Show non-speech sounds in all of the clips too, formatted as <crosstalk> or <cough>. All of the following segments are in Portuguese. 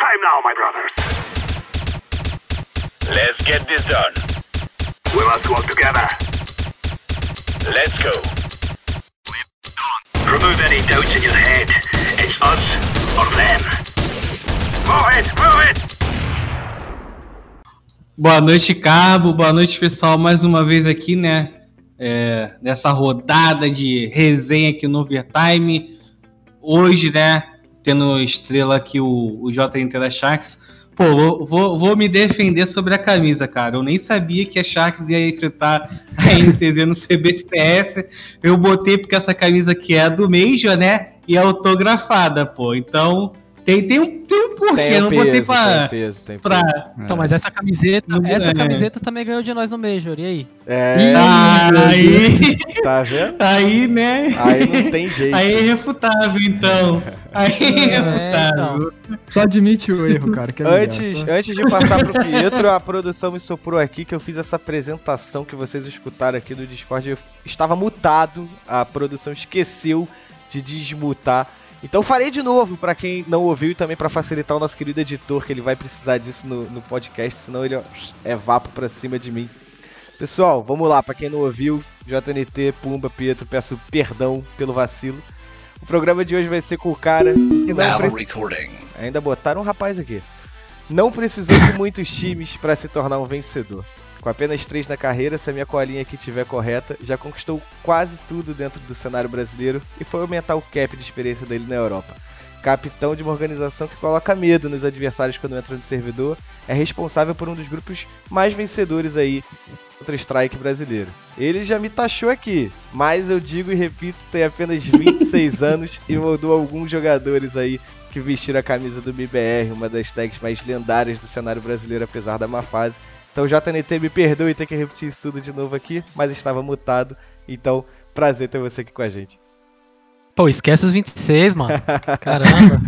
time now, my brothers. Let's get this done. We must work together. Let's go. Remove any doubts in your head. It's us or them. Move it, move it! Boa noite, Cabo. Boa noite, pessoal. Mais uma vez aqui, né? É, nessa rodada de resenha aqui no Overtime. Hoje, né? Tendo estrela aqui o, o JNT da Sharks. Pô, vou, vou me defender sobre a camisa, cara. Eu nem sabia que a Sharks ia enfrentar a <laughs> NTZ no CBCS. Eu botei porque essa camisa aqui é do Major, né? E é autografada, pô. Então, tem, tem, um, tem um porquê. Tem eu não peso, botei pra. tem peso, tem pra... peso. Então, mas essa camiseta, Não- essa é. camiseta também ganhou de nós no Major, e aí? É, aí, tá vendo? aí, né? Aí não tem jeito. Aí é irrefutável, então. Aí é É, irrefutável. Só admite o erro, cara. Que é melhor. Antes, antes de passar pro Pietro, a produção me soprou aqui que eu fiz essa apresentação que vocês escutaram aqui do Discord. Eu estava mutado, a produção esqueceu de desmutar. Então farei de novo pra quem não ouviu e também pra facilitar o nosso querido editor, que ele vai precisar disso no, no podcast, senão ele é vapo pra cima de mim. Pessoal, vamos lá, pra quem não ouviu, JNT, Pumba, Pietro, peço perdão pelo vacilo. O programa de hoje vai ser com o cara que não pre- recording. Ainda botaram um rapaz aqui. Não precisou de muitos times para se tornar um vencedor. Com apenas três na carreira, se a minha colinha aqui estiver correta, já conquistou quase tudo dentro do cenário brasileiro e foi aumentar o cap de experiência dele na Europa. Capitão de uma organização que coloca medo nos adversários quando entra no servidor, é responsável por um dos grupos mais vencedores aí contra Strike brasileiro. Ele já me taxou aqui, mas eu digo e repito, tem apenas 26 <laughs> anos e moldou alguns jogadores aí que vestiram a camisa do MBR, uma das tags mais lendárias do cenário brasileiro, apesar da má fase. Então, JNT, me perdoe ter que repetir isso tudo de novo aqui, mas estava mutado. Então, prazer ter você aqui com a gente. Pô, esquece os 26, mano. <laughs> Caramba.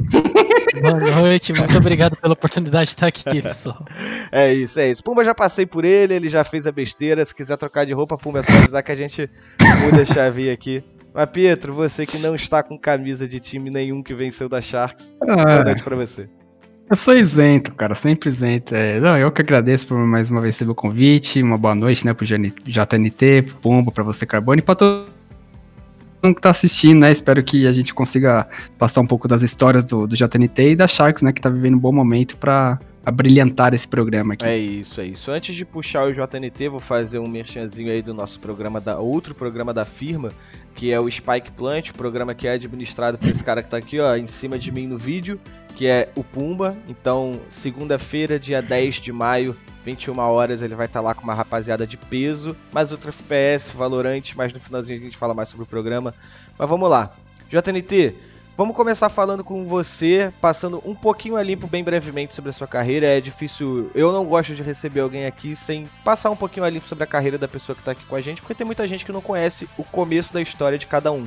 Boa noite, muito obrigado pela oportunidade de estar aqui, pessoal. <laughs> É isso, é isso. Pumba já passei por ele, ele já fez a besteira. Se quiser trocar de roupa, Pumba, é só avisar que a gente muda a chave aqui. Mas, Pietro, você que não está com camisa de time nenhum que venceu da Sharks, boa Ah, noite pra você. Eu sou isento, cara, sempre isento. É, não, eu que agradeço por mais uma vez receber o convite. Uma boa noite, né, pro JN JNT, pro Pumba, pra você, Carbone, e pra todo mundo que tá assistindo, né? Espero que a gente consiga passar um pouco das histórias do, do JNT e da Sharks, né, que tá vivendo um bom momento pra abrilhantar esse programa aqui. É isso, é isso. Antes de puxar o JNT, vou fazer um merchanzinho aí do nosso programa, da outro programa da firma, que é o Spike Plant, o programa que é administrado por esse cara que tá aqui, ó, em cima de mim no vídeo, que é o Pumba. Então, segunda-feira, dia 10 de maio, 21 horas, ele vai estar lá com uma rapaziada de peso, mais outro FPS, Valorante, mas no finalzinho a gente fala mais sobre o programa. Mas vamos lá. JNT, Vamos começar falando com você, passando um pouquinho a limpo bem brevemente sobre a sua carreira. É difícil, eu não gosto de receber alguém aqui sem passar um pouquinho a limpo sobre a carreira da pessoa que está aqui com a gente, porque tem muita gente que não conhece o começo da história de cada um,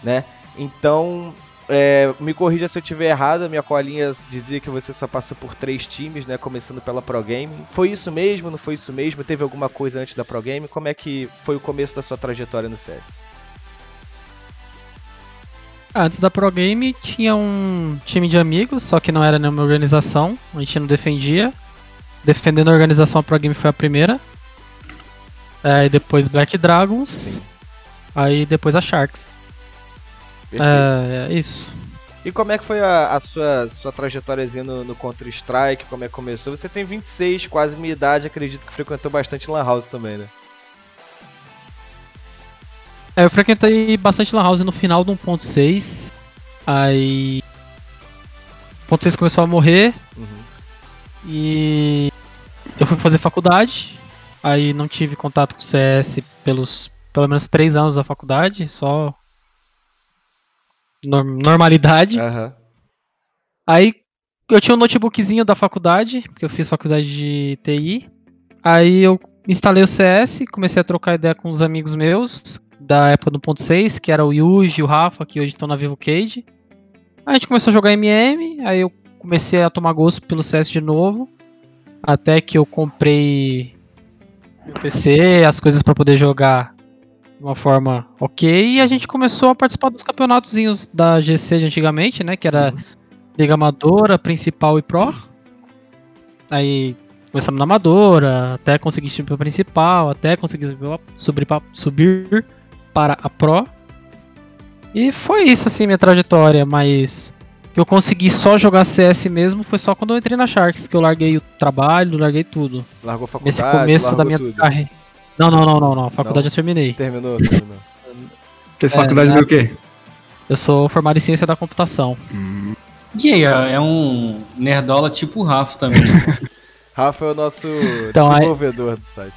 né? Então, é, me corrija se eu estiver errado, minha colinha dizia que você só passou por três times, né? Começando pela Pro Game. Foi isso mesmo? Não foi isso mesmo? Teve alguma coisa antes da Pro Game? Como é que foi o começo da sua trajetória no CS? Antes da Pro Game tinha um time de amigos, só que não era nenhuma organização, a gente não defendia. Defendendo a organização, a Pro Game foi a primeira. Aí depois Black Dragons. Aí depois a Sharks. É, é isso. E como é que foi a, a sua, sua trajetóriazinha no, no Counter-Strike? Como é que começou? Você tem 26, quase minha idade, acredito que frequentou bastante Lan House também, né? É, eu frequentei bastante Lan House no final do 1.6. Aí. O 1.6 começou a morrer. Uhum. E. Eu fui fazer faculdade. Aí não tive contato com o CS pelos pelo menos 3 anos da faculdade, só. norm- normalidade. Aham. Aí eu tinha um notebookzinho da faculdade, porque eu fiz faculdade de TI. Aí eu instalei o CS, comecei a trocar ideia com uns amigos meus da época do 1.6, que era o Yuji e o Rafa, que hoje estão na Vivo Cage. A gente começou a jogar MM, aí eu comecei a tomar gosto pelo CS de novo. Até que eu comprei meu PC, as coisas para poder jogar de uma forma ok. E a gente começou a participar dos campeonatozinhos da GC de antigamente, né? Que era Liga Amadora, Principal e Pro. Aí começamos na Amadora, até conseguir subir pra Principal, até conseguir subir, subir para a Pro. E foi isso, assim, minha trajetória, mas que eu consegui só jogar CS mesmo foi só quando eu entrei na Sharks, que eu larguei o trabalho, larguei tudo. Largou faculdade, Nesse começo da minha carreira. Não, não, não, não, não. A faculdade Não? eu terminei. Terminou, terminou. Fez É, faculdade né? do quê? Eu sou formado em ciência da computação. E aí, ó, é um nerdola tipo o Rafa também. <laughs> Rafa é o nosso Então, aí- desenvolvedor do site.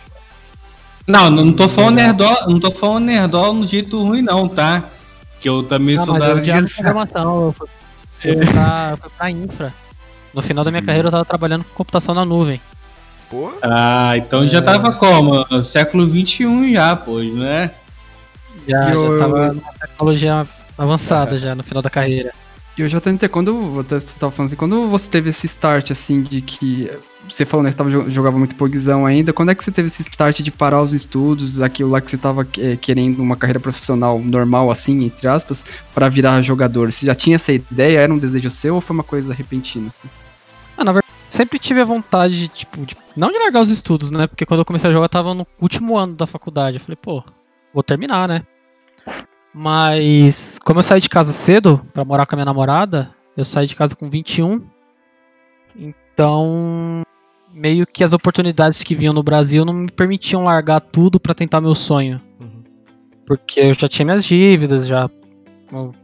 Não, não tô falando nerdola, não tô falando nerdola no jeito ruim não, tá? Que eu também Não, sou mas da eu área de programação. Eu fui, eu fui pra, eu fui pra infra. No final da minha carreira eu tava trabalhando com computação na nuvem. Pô, Ah, então já tava como? Século XXI já, pois, né? Já, eu- já tava numa tecnologia avançada já no final da carreira. E o JNT, quando você tava falando assim, quando você teve esse start assim de que você falou né, que tava, jo- jogava muito pogzão ainda, quando é que você teve esse start de parar os estudos, aquilo lá que você tava eh, querendo uma carreira profissional normal assim, entre aspas, pra virar jogador? Você já tinha essa ideia, era um desejo seu ou foi uma coisa repentina assim? Ah, na verdade, sempre tive a vontade de, tipo, de- não de largar os estudos, né? Porque quando eu comecei a jogar eu tava no último ano da faculdade. Eu falei, pô, vou terminar, né? Mas como eu saí de casa cedo pra morar com a minha namorada, eu saí de casa com 21. Então, meio que as oportunidades que vinham no Brasil não me permitiam largar tudo pra tentar meu sonho. Uhum. Porque eu já tinha minhas dívidas, já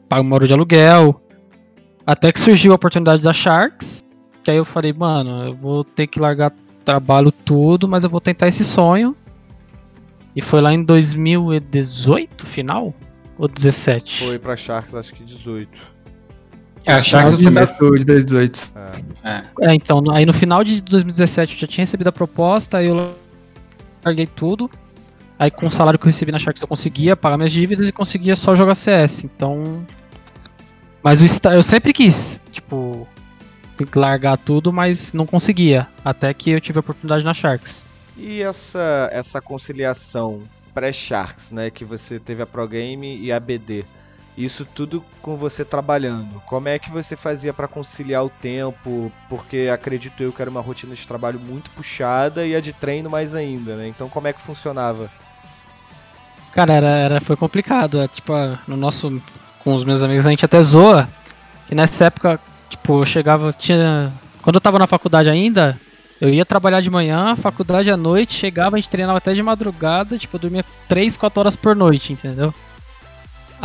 pago moro de aluguel. Até que surgiu a oportunidade da Sharks, que aí eu falei, mano, eu vou ter que largar trabalho tudo, mas eu vou tentar esse sonho. E foi lá em 2018, final? Ou 17? foi pra Sharks acho que 18. É, achar que você tá... De 2018. É, então, no- aí no final de 2017 eu já tinha recebido a proposta, aí eu larguei tudo. Aí com o salário que eu recebi na Sharks eu conseguia pagar minhas dívidas e conseguia só jogar CS. Então. Mas o esta- eu sempre quis, tipo, largar tudo, mas não conseguia. Até que eu tive a oportunidade na Sharks. E essa, essa conciliação pré-Sharks, né? Que você teve a Pro Game e a BD. Isso tudo com você trabalhando. Como é que você fazia pra conciliar o tempo? Porque acredito eu que era uma rotina de trabalho muito puxada e a de treino mais ainda, né? Então como é que funcionava? Cara, era, era- foi complicado. é, tipo, no nosso. Com os meus amigos, a gente até zoa. Que nessa época, tipo, eu chegava. Tinha. Quando eu tava na faculdade ainda, eu ia trabalhar de manhã, faculdade à noite, chegava, a gente treinava até de madrugada, tipo, eu dormia 3, 4 horas por noite, entendeu?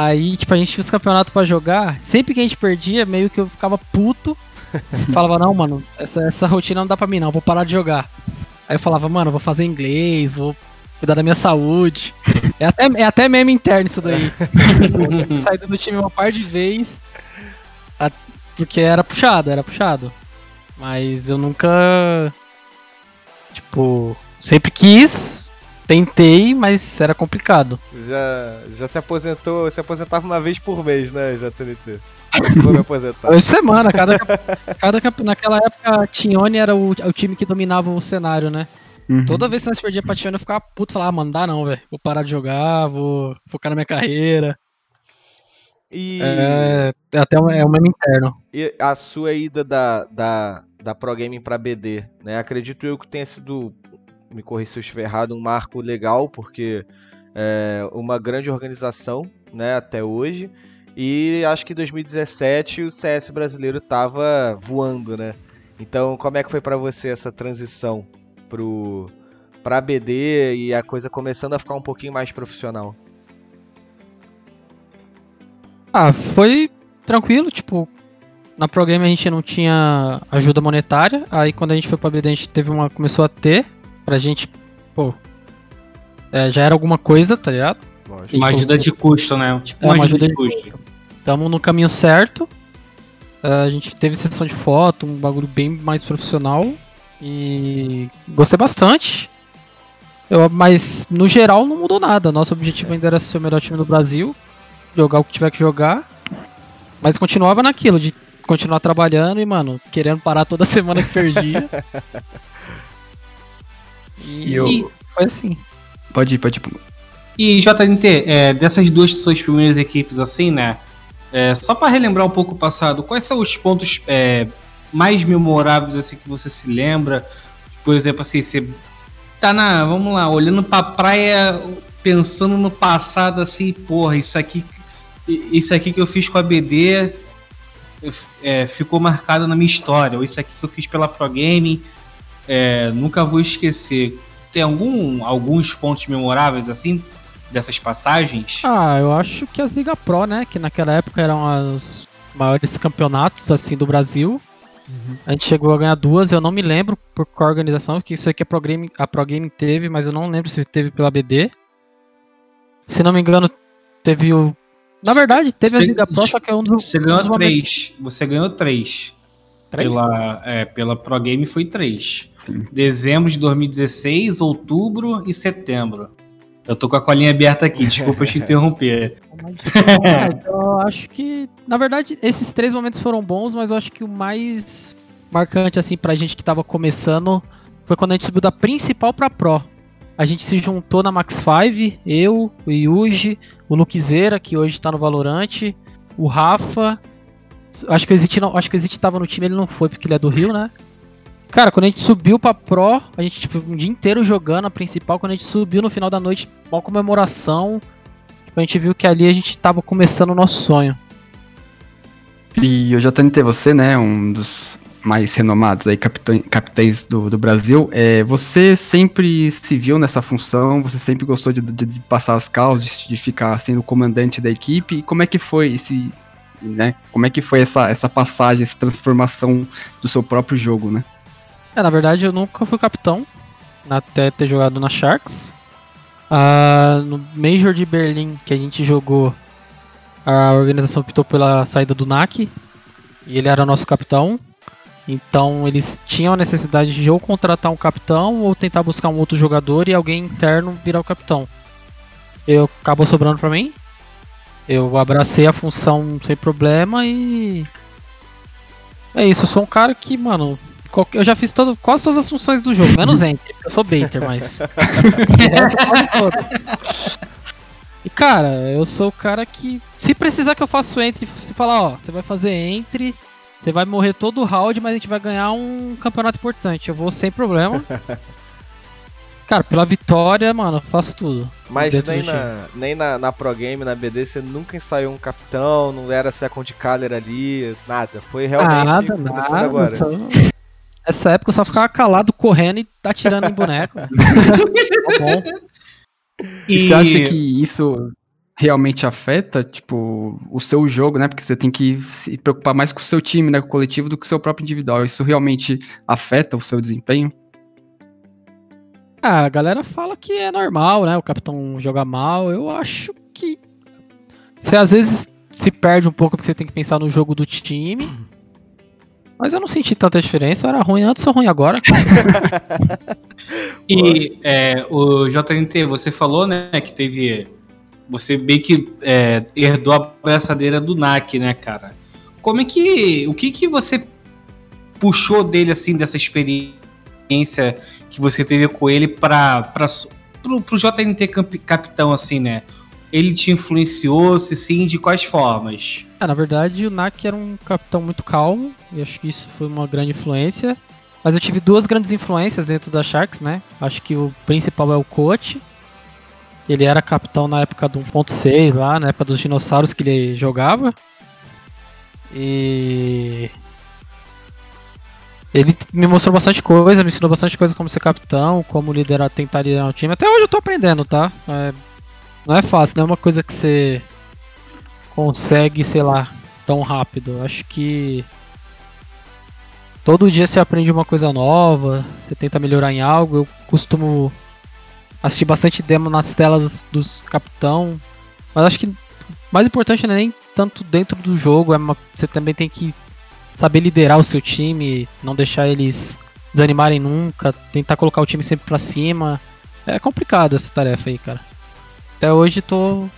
Aí, tipo, a gente tinha os campeonatos pra jogar. Sempre que a gente perdia, meio que eu ficava puto. <laughs> falava, não, mano, essa, essa rotina não dá pra mim, não, vou parar de jogar. Aí eu falava, mano, vou fazer inglês, vou cuidar da minha saúde. É até, é até meme interno isso daí. <laughs> Saído do time uma par de vez. a- Porque era puxado, era puxado. Mas eu nunca. Tipo, sempre quis, tentei, mas era complicado. Já, já se aposentou, se aposentava uma vez por mês, né, JTNT? Vou me aposentar. Por semana, cada, cada naquela época a Tione era o, o time que dominava o cenário, né? Uhum. Toda vez que nós perdíamos pra Tione eu ficava puto, falava, ah, mano, dá não, velho. Vou parar de jogar, vou focar na minha carreira. E, É, é até um, é um meme interno. e a sua ida da, da, da Pro Gaming pra BD, né? Acredito eu que tenha sido, me corrija se eu estiver errado, um marco legal, porque é uma grande organização, né, até hoje. E acho que em 2017 o CS brasileiro tava voando, né? Então, como é que foi pra você essa transição pro pra BD e a coisa começando a ficar um pouquinho mais profissional? Ah, foi tranquilo, tipo, na Pro Game a gente não tinha ajuda monetária, aí quando a gente foi pra BD a gente teve uma, começou a ter, pra gente, pô, é, já era alguma coisa, tá ligado? Lógico. Uma ajuda de custo, né? Tipo, É, uma ajuda de custo. Tamo no caminho certo, é, a gente teve sessão de foto, um bagulho bem mais profissional, e gostei bastante. Eu, mas no geral não mudou nada, nosso objetivo ainda era ser o melhor time do Brasil, jogar o que tiver que jogar, mas continuava naquilo, de continuar trabalhando e, mano, querendo parar toda <laughs> semana que perdia. <laughs> E e eu- foi assim. Pode ir, pode ir. E JNT, é, dessas duas suas primeiras equipes assim, né? É, só para relembrar um pouco o passado, quais são os pontos é, mais memoráveis assim que você se lembra? Por exemplo, assim, você tá na, vamos lá, olhando para praia, pensando no passado assim, porra, isso aqui isso aqui que eu fiz com a BD é, ficou marcado na minha história, ou isso aqui que eu fiz pela Pro Gaming, é, nunca vou esquecer. Tem algum, alguns pontos memoráveis assim dessas passagens? Ah, eu acho que as Liga Pro, né? Que naquela época eram os maiores campeonatos assim do Brasil. Uhum. A gente chegou a ganhar duas, eu não me lembro por qual organização, porque isso aqui a Pro, Game, a Pro Game teve, mas eu não lembro se teve pela BD. Se não me engano, teve o. Na verdade, teve a Liga Pro, só que é um dos. Você ganhou três. Você ganhou três. Três? Pela, é, pela Pro Game foi três. Sim. Dezembro de 2016, outubro e setembro. Eu tô com a colinha aberta aqui, desculpa te <laughs> interromper. eu acho que, na verdade, esses três momentos foram bons, mas eu acho que o mais marcante, assim, pra gente que tava começando foi quando a gente subiu da principal pra Pro. A gente se juntou na Max 5, eu, o Yuji, o Luquezeira, que hoje tá no Valorante, o Rafa. Acho que o Exit não, acho que o Exit tava no time, ele não foi porque ele é do Rio, né? Cara, quando a gente subiu pra Pro, a gente, tipo, um dia inteiro jogando a principal, quando a gente subiu no final da noite, uma comemoração, tipo, a gente viu que ali a gente tava começando o nosso sonho. E eu já tentei você, né, um dos mais renomados aí, capitães do, do Brasil, é, você sempre se viu nessa função, você sempre gostou de, de, de passar as causas, de, ficar sendo comandante da equipe, e como é que foi esse, né, como é que foi essa, essa passagem, essa transformação do seu próprio jogo, né? É, na verdade eu nunca fui capitão, até ter jogado na Sharks. Uh, no Major de Berlim que a gente jogou, a organização optou pela saída do NAC e ele era nosso capitão. Então eles tinham a necessidade de ou contratar um capitão ou tentar buscar um outro jogador e alguém interno virar o capitão. Eu acabou sobrando para mim. Eu abracei a função sem problema e é isso. Eu sou um cara que, mano, eu já fiz todo, quase todas as funções do jogo, menos <laughs> Enter. Eu sou baiter, mas. <laughs> e cara, eu sou o cara que. Se precisar que eu faça o Entre, se falar, ó, você vai fazer Entre, você vai morrer todo o round, mas a gente vai ganhar um campeonato importante. Eu vou sem problema. <laughs> Cara, pela vitória, mano, eu faço tudo. Mas nem, na, nem na, na Pro Game, na BD, você nunca ensaiou um capitão, não era second caller ali, nada. Foi realmente nada, começando nada, agora. Só... Nessa época eu só ficava calado, correndo e atirando em boneco. <laughs> tá bom. E... e você acha que isso realmente afeta, tipo, o seu jogo, né? Porque você tem que se preocupar mais com o seu time, né? Com o coletivo, do que o seu próprio individual. Isso realmente afeta o seu desempenho? Ah, a galera fala que é normal, né? O capitão joga mal. Eu acho que. Você às vezes se perde um pouco porque você tem que pensar no jogo do time. Mas eu não senti tanta diferença, eu era ruim antes ou ruim agora. <laughs> e é, o JNT, você falou, né, que teve. Você bem que é, herdou a braçadeira do NAC, né, cara? Como é que. O que que você puxou dele, assim, dessa experiência que você teve com ele para pro, pro JNT capitão, assim, né? ele te influenciou, se sim, de quais formas? É, na verdade, o Nak era um capitão muito calmo, e acho que isso foi uma grande influência. Mas eu tive duas grandes influências dentro da Sharks, né? Acho que o principal é o coach. Ele era capitão na época do 1.6 lá, na época dos dinossauros que ele jogava. E ele me mostrou bastante coisa, me ensinou bastante coisa como ser capitão, como liderar, tentar liderar o time. Até hoje eu tô aprendendo, tá? É, não é fácil, não é uma coisa que você consegue, sei lá, tão rápido. Acho que todo dia você aprende uma coisa nova, você tenta melhorar em algo. Eu costumo assistir bastante demo nas telas dos, dos capitão, mas acho que o mais importante não é nem tanto dentro do jogo, é uma, você também tem que saber liderar o seu time, não deixar eles desanimarem nunca, tentar colocar o time sempre pra cima. É complicado essa tarefa aí, cara. Até hoje tô,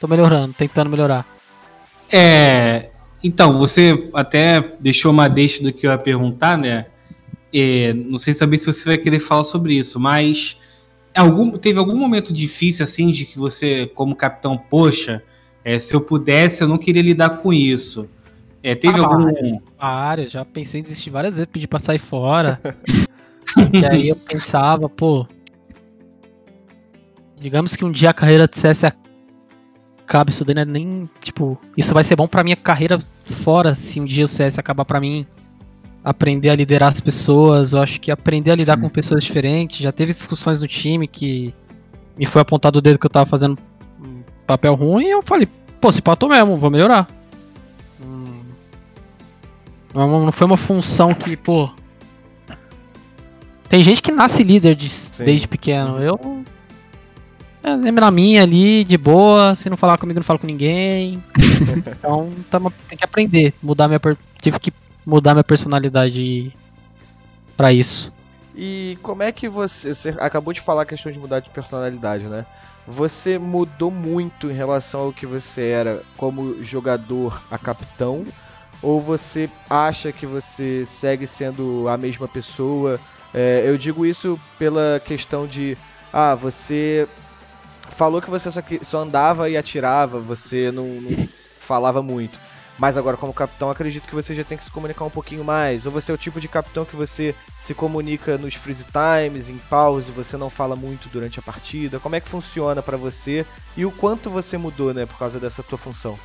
tô melhorando, tentando melhorar. É. Então, você até deixou uma deixa do que eu ia perguntar, né? É, não sei também se você vai querer falar sobre isso, mas algum, teve algum momento difícil assim de que você, como capitão, poxa, É, se eu pudesse, eu não queria lidar com isso. É, teve Ah, algum. vários, já pensei em desistir várias vezes, pedir pra sair fora. <laughs> e aí eu pensava, pô. Digamos que um dia a carreira de CS acabe, isso daí não é nem. Tipo, isso vai ser bom pra minha carreira fora se um dia o CS acabar pra mim. Aprender a liderar as pessoas, eu acho que aprender a lidar Sim. com pessoas diferentes. Já teve discussões no time que me foi apontado o dedo que eu tava fazendo um papel ruim e eu falei, pô, se patou mesmo, vou melhorar. Hum, Não, foi uma função que, pô. Tem gente que nasce líder de- desde pequeno. Eu. Eu lembro na minha ali, de boa. Se não falar comigo, não falo com ninguém. <laughs> então tamo, tem que aprender. Mudar minha. Tive que mudar minha personalidade pra isso. E como é que você. Você acabou de falar a questão de mudar de personalidade, né? Você mudou muito em relação ao que você era como jogador a capitão? Ou você acha que você segue sendo a mesma pessoa? É, eu digo isso pela questão de. Ah, você falou que você só, que- só andava e atirava, você não, não falava muito. Mas agora, como capitão, acredito que você já tem que se comunicar um pouquinho mais. Ou você é o tipo de capitão que você se comunica nos freeze times, em pause, você não fala muito durante a partida. Como é que funciona pra você e o quanto você mudou, né, por causa dessa tua função?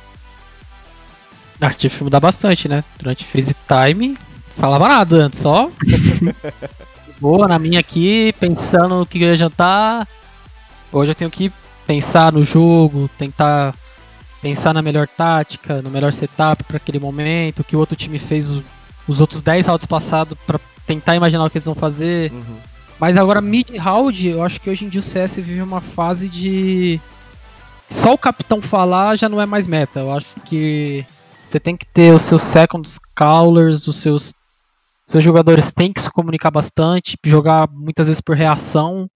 Ah, tive que mudar bastante, né? Durante freeze time, falava nada antes, só. <laughs> Boa, na minha aqui, pensando no que eu ia jantar. Hoje eu tenho que pensar no jogo, tentar pensar na melhor tática, no melhor setup para aquele momento, o que o outro time fez o- os outros 10 rounds passados para tentar imaginar o que eles vão fazer. Uhum. Mas agora mid round, eu acho que hoje em dia o CS vive uma fase de só o capitão falar já não é mais meta. Eu acho que você tem que ter os seus seconds callers, os seus seus jogadores têm que se comunicar bastante, jogar muitas vezes por reação.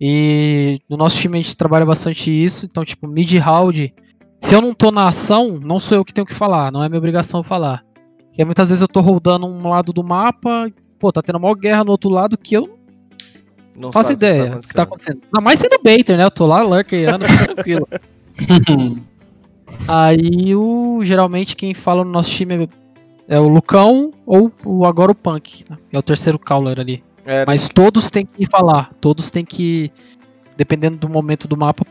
E no nosso time a gente trabalha bastante isso, então tipo, mid round, se eu não tô na ação, não sou eu que tenho que falar, não é minha obrigação falar. Porque muitas vezes eu tô rodando um lado do mapa, pô, tá tendo uma guerra no outro lado que eu Não faço que ideia tá do que tá acontecendo. Ainda mais sendo baiter, né? Eu tô lá lurkeando, <laughs> tranquilo. <laughs> Aí o geralmente quem fala no nosso time é o Lucão ou o, agora o Punk, né? que é o terceiro caller ali. É, Mas todos têm que falar, todos têm que, dependendo do momento do mapa,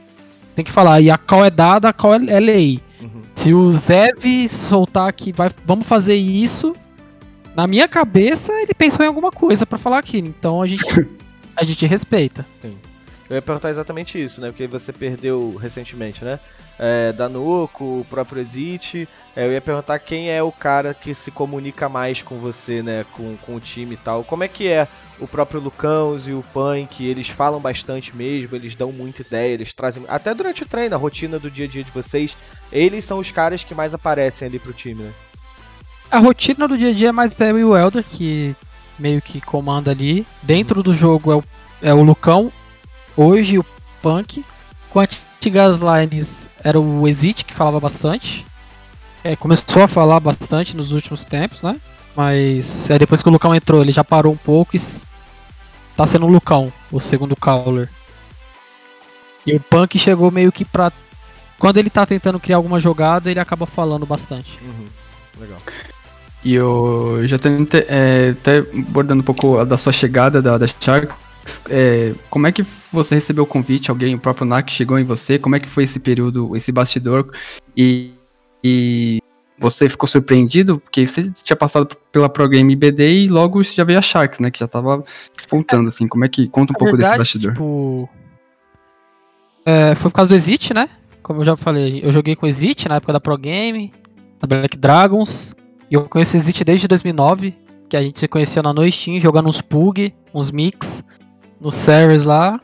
tem que falar. E a call é dada, a call é, lei. Uhum. Se o Zev soltar que vai, vamos fazer isso, na minha cabeça ele pensou em alguma coisa pra falar aquilo. Então a gente, <laughs> a gente respeita. Eu ia perguntar exatamente isso, né? Porque você perdeu recentemente, né? É, Danuco, o próprio Exit. É, eu ia perguntar quem é o cara que se comunica mais com você, né? Com, com o time e tal. Como é que é o próprio Lucãos e o Punk? Eles falam bastante mesmo, eles dão muita ideia, eles trazem. Até durante o treino, a rotina do dia a dia de vocês, eles são os caras que mais aparecem ali pro time, né? A rotina do dia a dia é mais e o Elder, que meio que comanda ali. Dentro do jogo é o, é o Lucão, hoje o Punk. Com antigas lines era o Exit que falava bastante. É, começou a falar bastante nos últimos tempos, né? Mas é, depois que o Lucão entrou, ele já parou um pouco e tá sendo o Lucão, o segundo caller. E o Punk chegou meio que pra. Quando ele tá tentando criar alguma jogada, ele acaba falando bastante. Uhum. Legal. E eu já tô ente- é, até abordando um pouco da sua chegada da, da Sharks. É, como é que você recebeu o convite? Alguém, o próprio NAC chegou em você? Como é que foi esse período, esse bastidor? E, e você ficou surpreendido? Porque você tinha passado pela Pro Game BD e logo já veio a Sharks, né? Que já tava despontando, assim. Como é que. Conta um Na pouco desse verdade, bastidor. Tipo, é, foi por causa do Exit, né? Como eu já falei, eu joguei com o Exit na época da Pro Game, da Black Dragons. E eu conheço o Exit desde 2009, que a gente se conheceu na Noistin, jogando uns Pug, uns Mix, nos servers lá.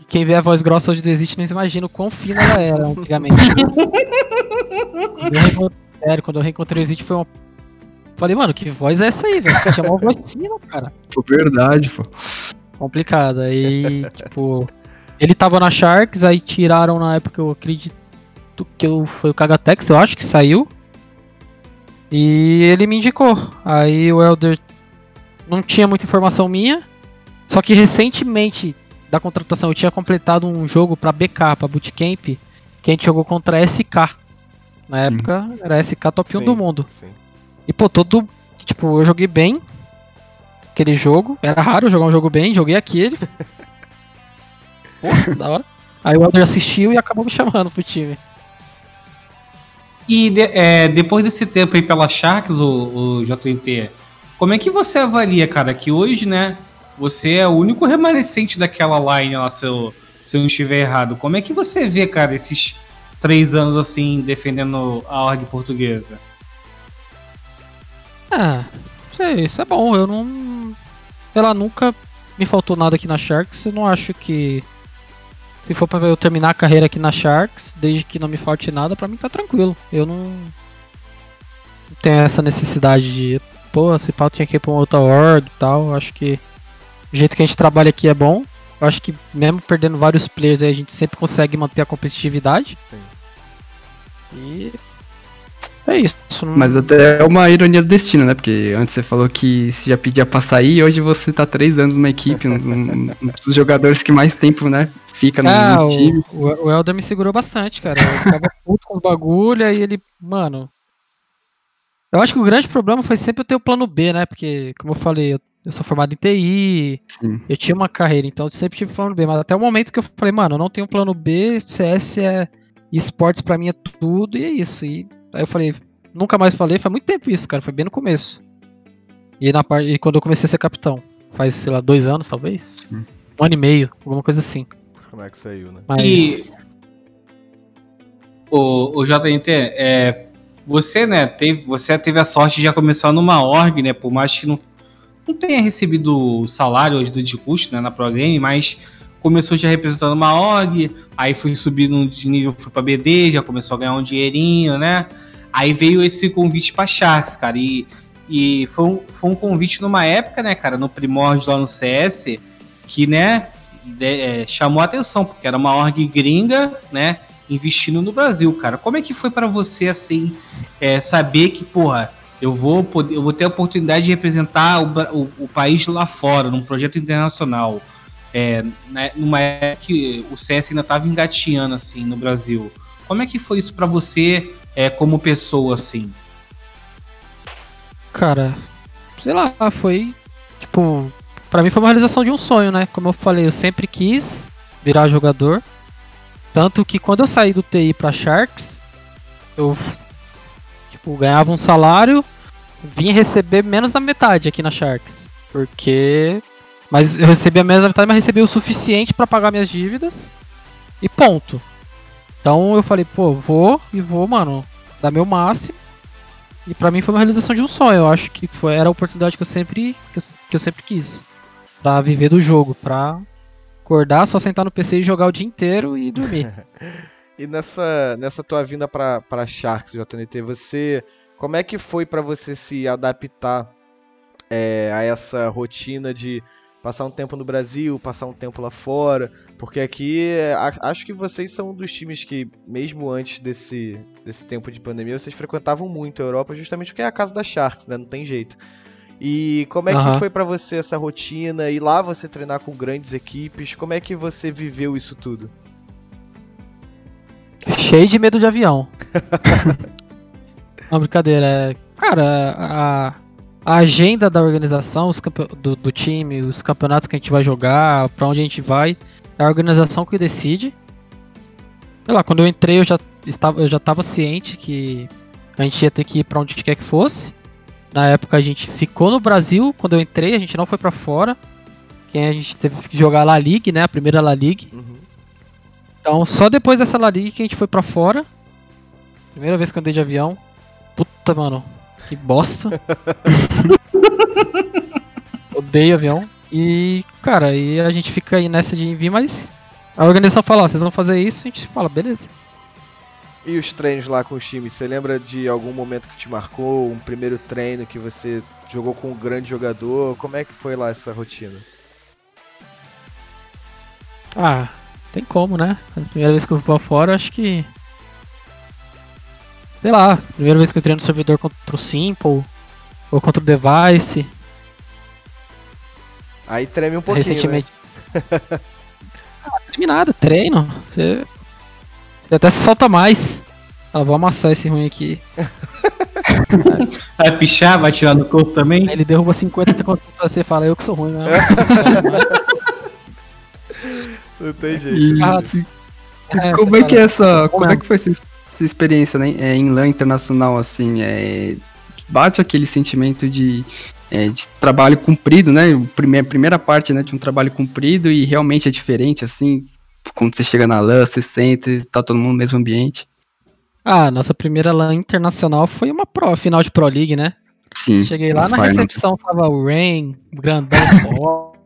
E quem vê a voz grossa hoje do Exit não imagina o quão fina ela era antigamente. <laughs> Quando eu Sério, quando eu reencontrei o Exit foi uma. Falei, mano, que voz é essa aí, velho? Você chamou uma voz fina, cara verdade, pô. complicado. Aí, tipo, ele tava na Sharks, aí tiraram na época, eu acredito que eu, foi o Kagatex, eu acho que saiu. E ele me indicou. Aí o Elder não tinha muita informação minha. Só que recentemente da contratação eu tinha completado um jogo pra BK, pra Bootcamp. que a gente jogou contra a SK. Na época era a SK top 1 Sim. do mundo. Sim. E pô, todo. Tipo, eu joguei bem aquele jogo. Era raro eu jogar um jogo bem, joguei aquele. <laughs> Pô, da hora. Aí o Elder assistiu e acabou me chamando pro time. E de- é, depois desse tempo aí pela Sharks, o, o JNT, como é que você avalia, cara, que hoje, né, você é o único remanescente daquela line lá, se eu, se eu não estiver errado. Como é que você vê, cara, esses três anos assim, defendendo a ordem portuguesa? Ah, sei, isso é bom. Eu não. Lá, nunca me faltou nada aqui na Sharks. Eu não acho que. Se for pra eu terminar a carreira aqui na Sharks, desde que não me falte nada, pra mim tá tranquilo. Eu não. Tenho essa necessidade de. Pô, se pau tinha que ir pra uma outra org e tal. Acho que. O jeito que a gente trabalha aqui é bom. Eu acho que mesmo perdendo vários players aí, a gente sempre consegue manter a competitividade. E. É isso. não- Mas até é uma ironia do destino, né? Porque antes você falou que você já pedia pra sair e hoje você tá três anos numa equipe, um, um- um dos jogadores que mais tempo, né? Fica no, Ah, no time. o, o, Elder me segurou bastante, cara. Eu ficava <laughs> puto com os bagulho e ele, mano. Eu acho que o grande problema foi sempre eu ter o plano B, né? Porque, como eu falei, eu, eu sou formado em TI, Sim. eu tinha uma carreira, então eu sempre tive plano B. Mas até o momento que eu falei, mano, eu não tenho plano B, CS é. Esportes pra mim é tudo e é isso. E aí eu falei, nunca mais falei, faz muito tempo isso, cara. Foi bem no começo. E, na parte, e quando eu comecei a ser capitão, faz, sei lá, dois anos talvez? Hum. Um ano e meio, alguma coisa assim. Como é que saiu, né? Mas. E- O, o JNT, é, você, né, teve, você teve a sorte de já começar numa org, né, por mais que não, não tenha recebido salário hoje do de custo, né, na Pro Game, mas começou já representando uma org, aí foi subindo de nível, foi pra BD, já começou a ganhar um dinheirinho, né, aí veio esse convite pra Sharks, cara, e, e foi, um, foi um convite numa época, né, cara, no primórdio lá no CS, que, né, de- é, chamou a atenção, porque era uma org gringa, né, investindo no Brasil, cara. Como é que foi pra você, assim, é, saber que, porra, eu vou, poder, eu vou ter a oportunidade de representar o, o- o país lá fora, num projeto internacional, é, né, numa época que o CS ainda tava engateando, assim, no Brasil. Como é que foi isso pra você, é, como pessoa, assim? Cara, sei lá, foi tipo, pra mim foi uma realização de um sonho, né? Como eu falei, eu sempre quis virar jogador. Tanto que quando eu saí do TI pra Sharks, eu tipo, ganhava um salário, vinha receber menos da metade aqui na Sharks, porque mas eu recebia menos da metade, mas recebia o suficiente pra pagar minhas dívidas e ponto. Então eu falei, pô, vou e vou, mano, dar meu máximo. E pra mim foi uma realização de um sonho. Eu acho que foi, era a oportunidade que eu sempre que eu, que eu sempre quis Pra viver do jogo, pra acordar, só sentar no PC e jogar o dia inteiro e dormir. <laughs> E nessa, nessa tua vinda pra, pra Sharks, JNT, você. Como é que foi pra você se adaptar é, a essa rotina de passar um tempo no Brasil, passar um tempo lá fora? Porque aqui é, a- acho que vocês são um dos times que, mesmo antes desse, desse tempo de pandemia, vocês frequentavam muito a Europa, justamente porque é a casa da Sharks, né? Não tem jeito. E como é que Aham. foi pra você essa rotina? E lá você treinar com grandes equipes? Como é que você viveu isso tudo? Cheio de medo de avião. <laughs> Não, brincadeira. É, cara, a, a agenda da organização, os do, do time, os campeonatos que a gente vai jogar, pra onde a gente vai, é a organização que decide. Sei lá, quando eu entrei eu já estava, eu já estava ciente que a gente ia ter que ir pra onde quer que fosse. Na época a gente ficou no Brasil, quando eu entrei a gente não foi pra fora. Quem a gente teve que jogar La Ligue, né? A primeira La Ligue. Uhum. Então, só depois dessa La Liga que a gente foi pra fora. Primeira vez que eu andei de avião. Puta, mano. Que bosta. <laughs> Odeio avião. E, cara, e a gente fica aí nessa de vir, mas a organização fala, ó, vocês vão fazer isso, a gente fala, beleza. E os treinos lá com os times? Você lembra de algum momento que te marcou? Um primeiro treino que você jogou com um grande jogador? Como é que foi lá essa rotina? Ah, tem como, né? A primeira vez que eu fui pra fora, acho que. Sei lá, primeira vez que eu treino no servidor contra o Simple, ou contra o Device. Aí treme um pouquinho, recentemente. <laughs> ah, treme nada, treino. Você Você até se solta mais. Ela, vou amassar esse ruim aqui. Vai pichar, vai tirar no corpo também? Aí ele derruba 50 contra você e fala, eu que sou ruim, né? <laughs> Não tem jeito. E Ah, <laughs> É, como você é que é fala, essa. Como é que foi essa, essa experiência né, é, em LAN internacional, assim? É, bate aquele sentimento de, é, de trabalho cumprido, né? o prime- A primeira parte né, de um trabalho cumprido e realmente é diferente, assim. Quando você chega na LAN, você sente, tá todo mundo no mesmo ambiente. Ah, nossa primeira LAN internacional foi uma pro, final de Pro League, né? Sim. Cheguei lá na finals. recepção, tava o Rain, o Grandão, <laughs>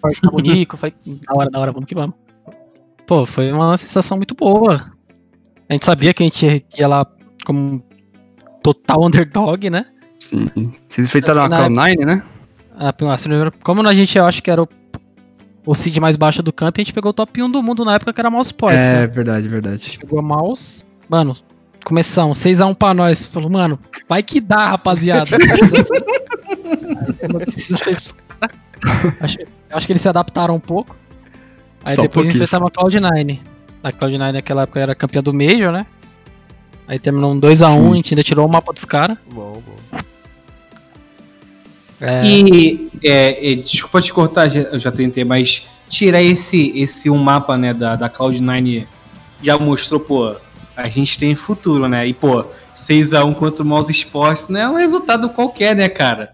Forte, o Nico, falei, da hora, da hora, vamos que vamos. Pô, foi uma sensação muito boa. A gente sabia que a gente ia lá como total underdog, né? Sim. Vocês enfrentaram a Na Cloud9, né? A, como a gente, eu acho que era o, o seed mais baixo do campo, a gente pegou o top 1 do mundo na época que era Mouse Sports, É, né? verdade, verdade. Chegou a Mouse, mano, começamos, 6x1 pra nós. Falou, mano, vai que dá, rapaziada. <laughs> Não precisa ser- Não precisa pros caras. <laughs> acho, acho que eles se adaptaram um pouco. Aí Só um depois pouquinho, enfrentamos a Cloud9. A Cloud9 naquela época era campeã do Major, né? Aí terminou um 2x1, Sim. a gente ainda tirou o mapa dos caras. Bom, bom. É, E, é, é, desculpa te cortar, já- eu já tentei, mas tirar esse, esse um mapa, né, da, da Cloud9 já mostrou, pô, a gente tem futuro, né? E, pô, 6x1 contra o Mouse Sports não é um resultado qualquer, né, cara?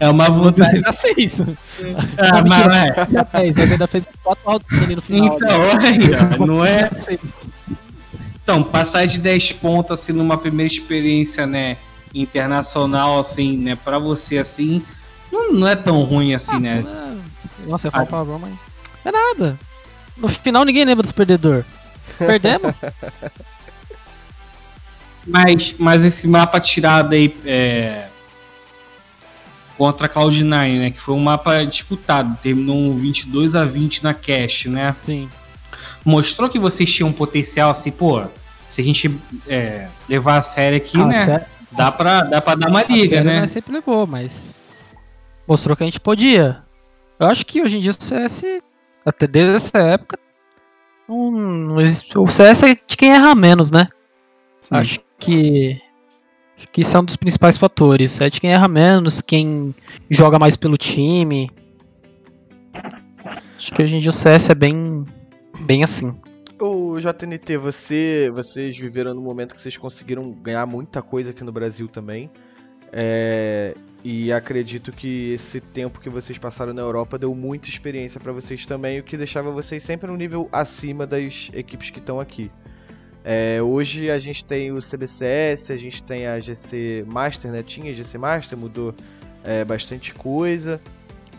É uma vontade. 6x6. Ah, mas, é. Fez, mas ainda fez 4 altos ali no final. Então, aí, ó, não é. <laughs> 6. Então, passar de 10 pontos assim numa primeira experiência, né, internacional assim, né, para você assim, não, não é tão ruim assim, né? Nossa, eu falo palavrão, mas. É nada. No final ninguém lembra dos perdedores. Perdemos? <laughs> Mas, mas esse mapa tirado aí é, contra a Cloud9, né, que foi um mapa disputado, terminou um 22 a 20 na cash, né? Sim. Mostrou que vocês tinham um potencial assim, pô, se a gente é, levar a sério aqui, Ah, né, sé- dá pra, dá pra dar uma liga, sério né? sempre levou, mas. Mostrou que a gente podia. Eu acho que hoje em dia o CS, até desde essa época, não, não existe- o CS é de quem erra menos, né? Sim. Acho que. Que um dos principais fatores. É de quem erra menos, quem joga mais pelo time. Acho que hoje em dia o CS é bem. bem assim. O JNT, você, vocês viveram no momento que vocês conseguiram ganhar muita coisa aqui no Brasil também. É, e acredito que esse tempo que vocês passaram na Europa deu muita experiência pra vocês também, o que deixava vocês sempre um nível acima das equipes que estão aqui. É, hoje a gente tem o CBCS, a gente tem a GC Master, né? Tinha GC Master, mudou é, bastante coisa.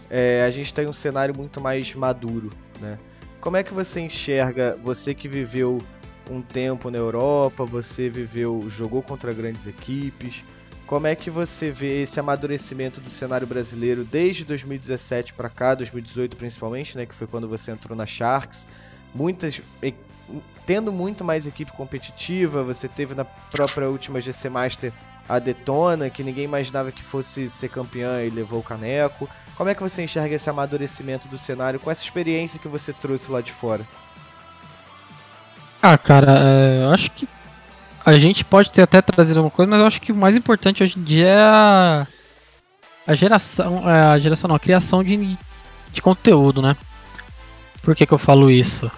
É, a gente tem um cenário muito mais maduro, né? Como é que você enxerga, você que viveu um tempo na Europa, você viveu, jogou contra grandes equipes, como é que você vê esse amadurecimento do cenário brasileiro desde 2017 para cá, 2018 principalmente, né, que foi quando você entrou na Sharks, muitas tendo muito mais equipe competitiva, você teve na própria última GC Master a Detona, que ninguém imaginava que fosse ser campeã e levou o caneco. Como é que você enxerga esse amadurecimento do cenário com essa experiência que você trouxe lá de fora? Ah, cara, é, eu acho que a gente pode ter até trazido alguma coisa, mas eu acho que o mais importante hoje em dia é a, a geração, é, a geração não, a criação de, de conteúdo, né? Por que que eu falo isso?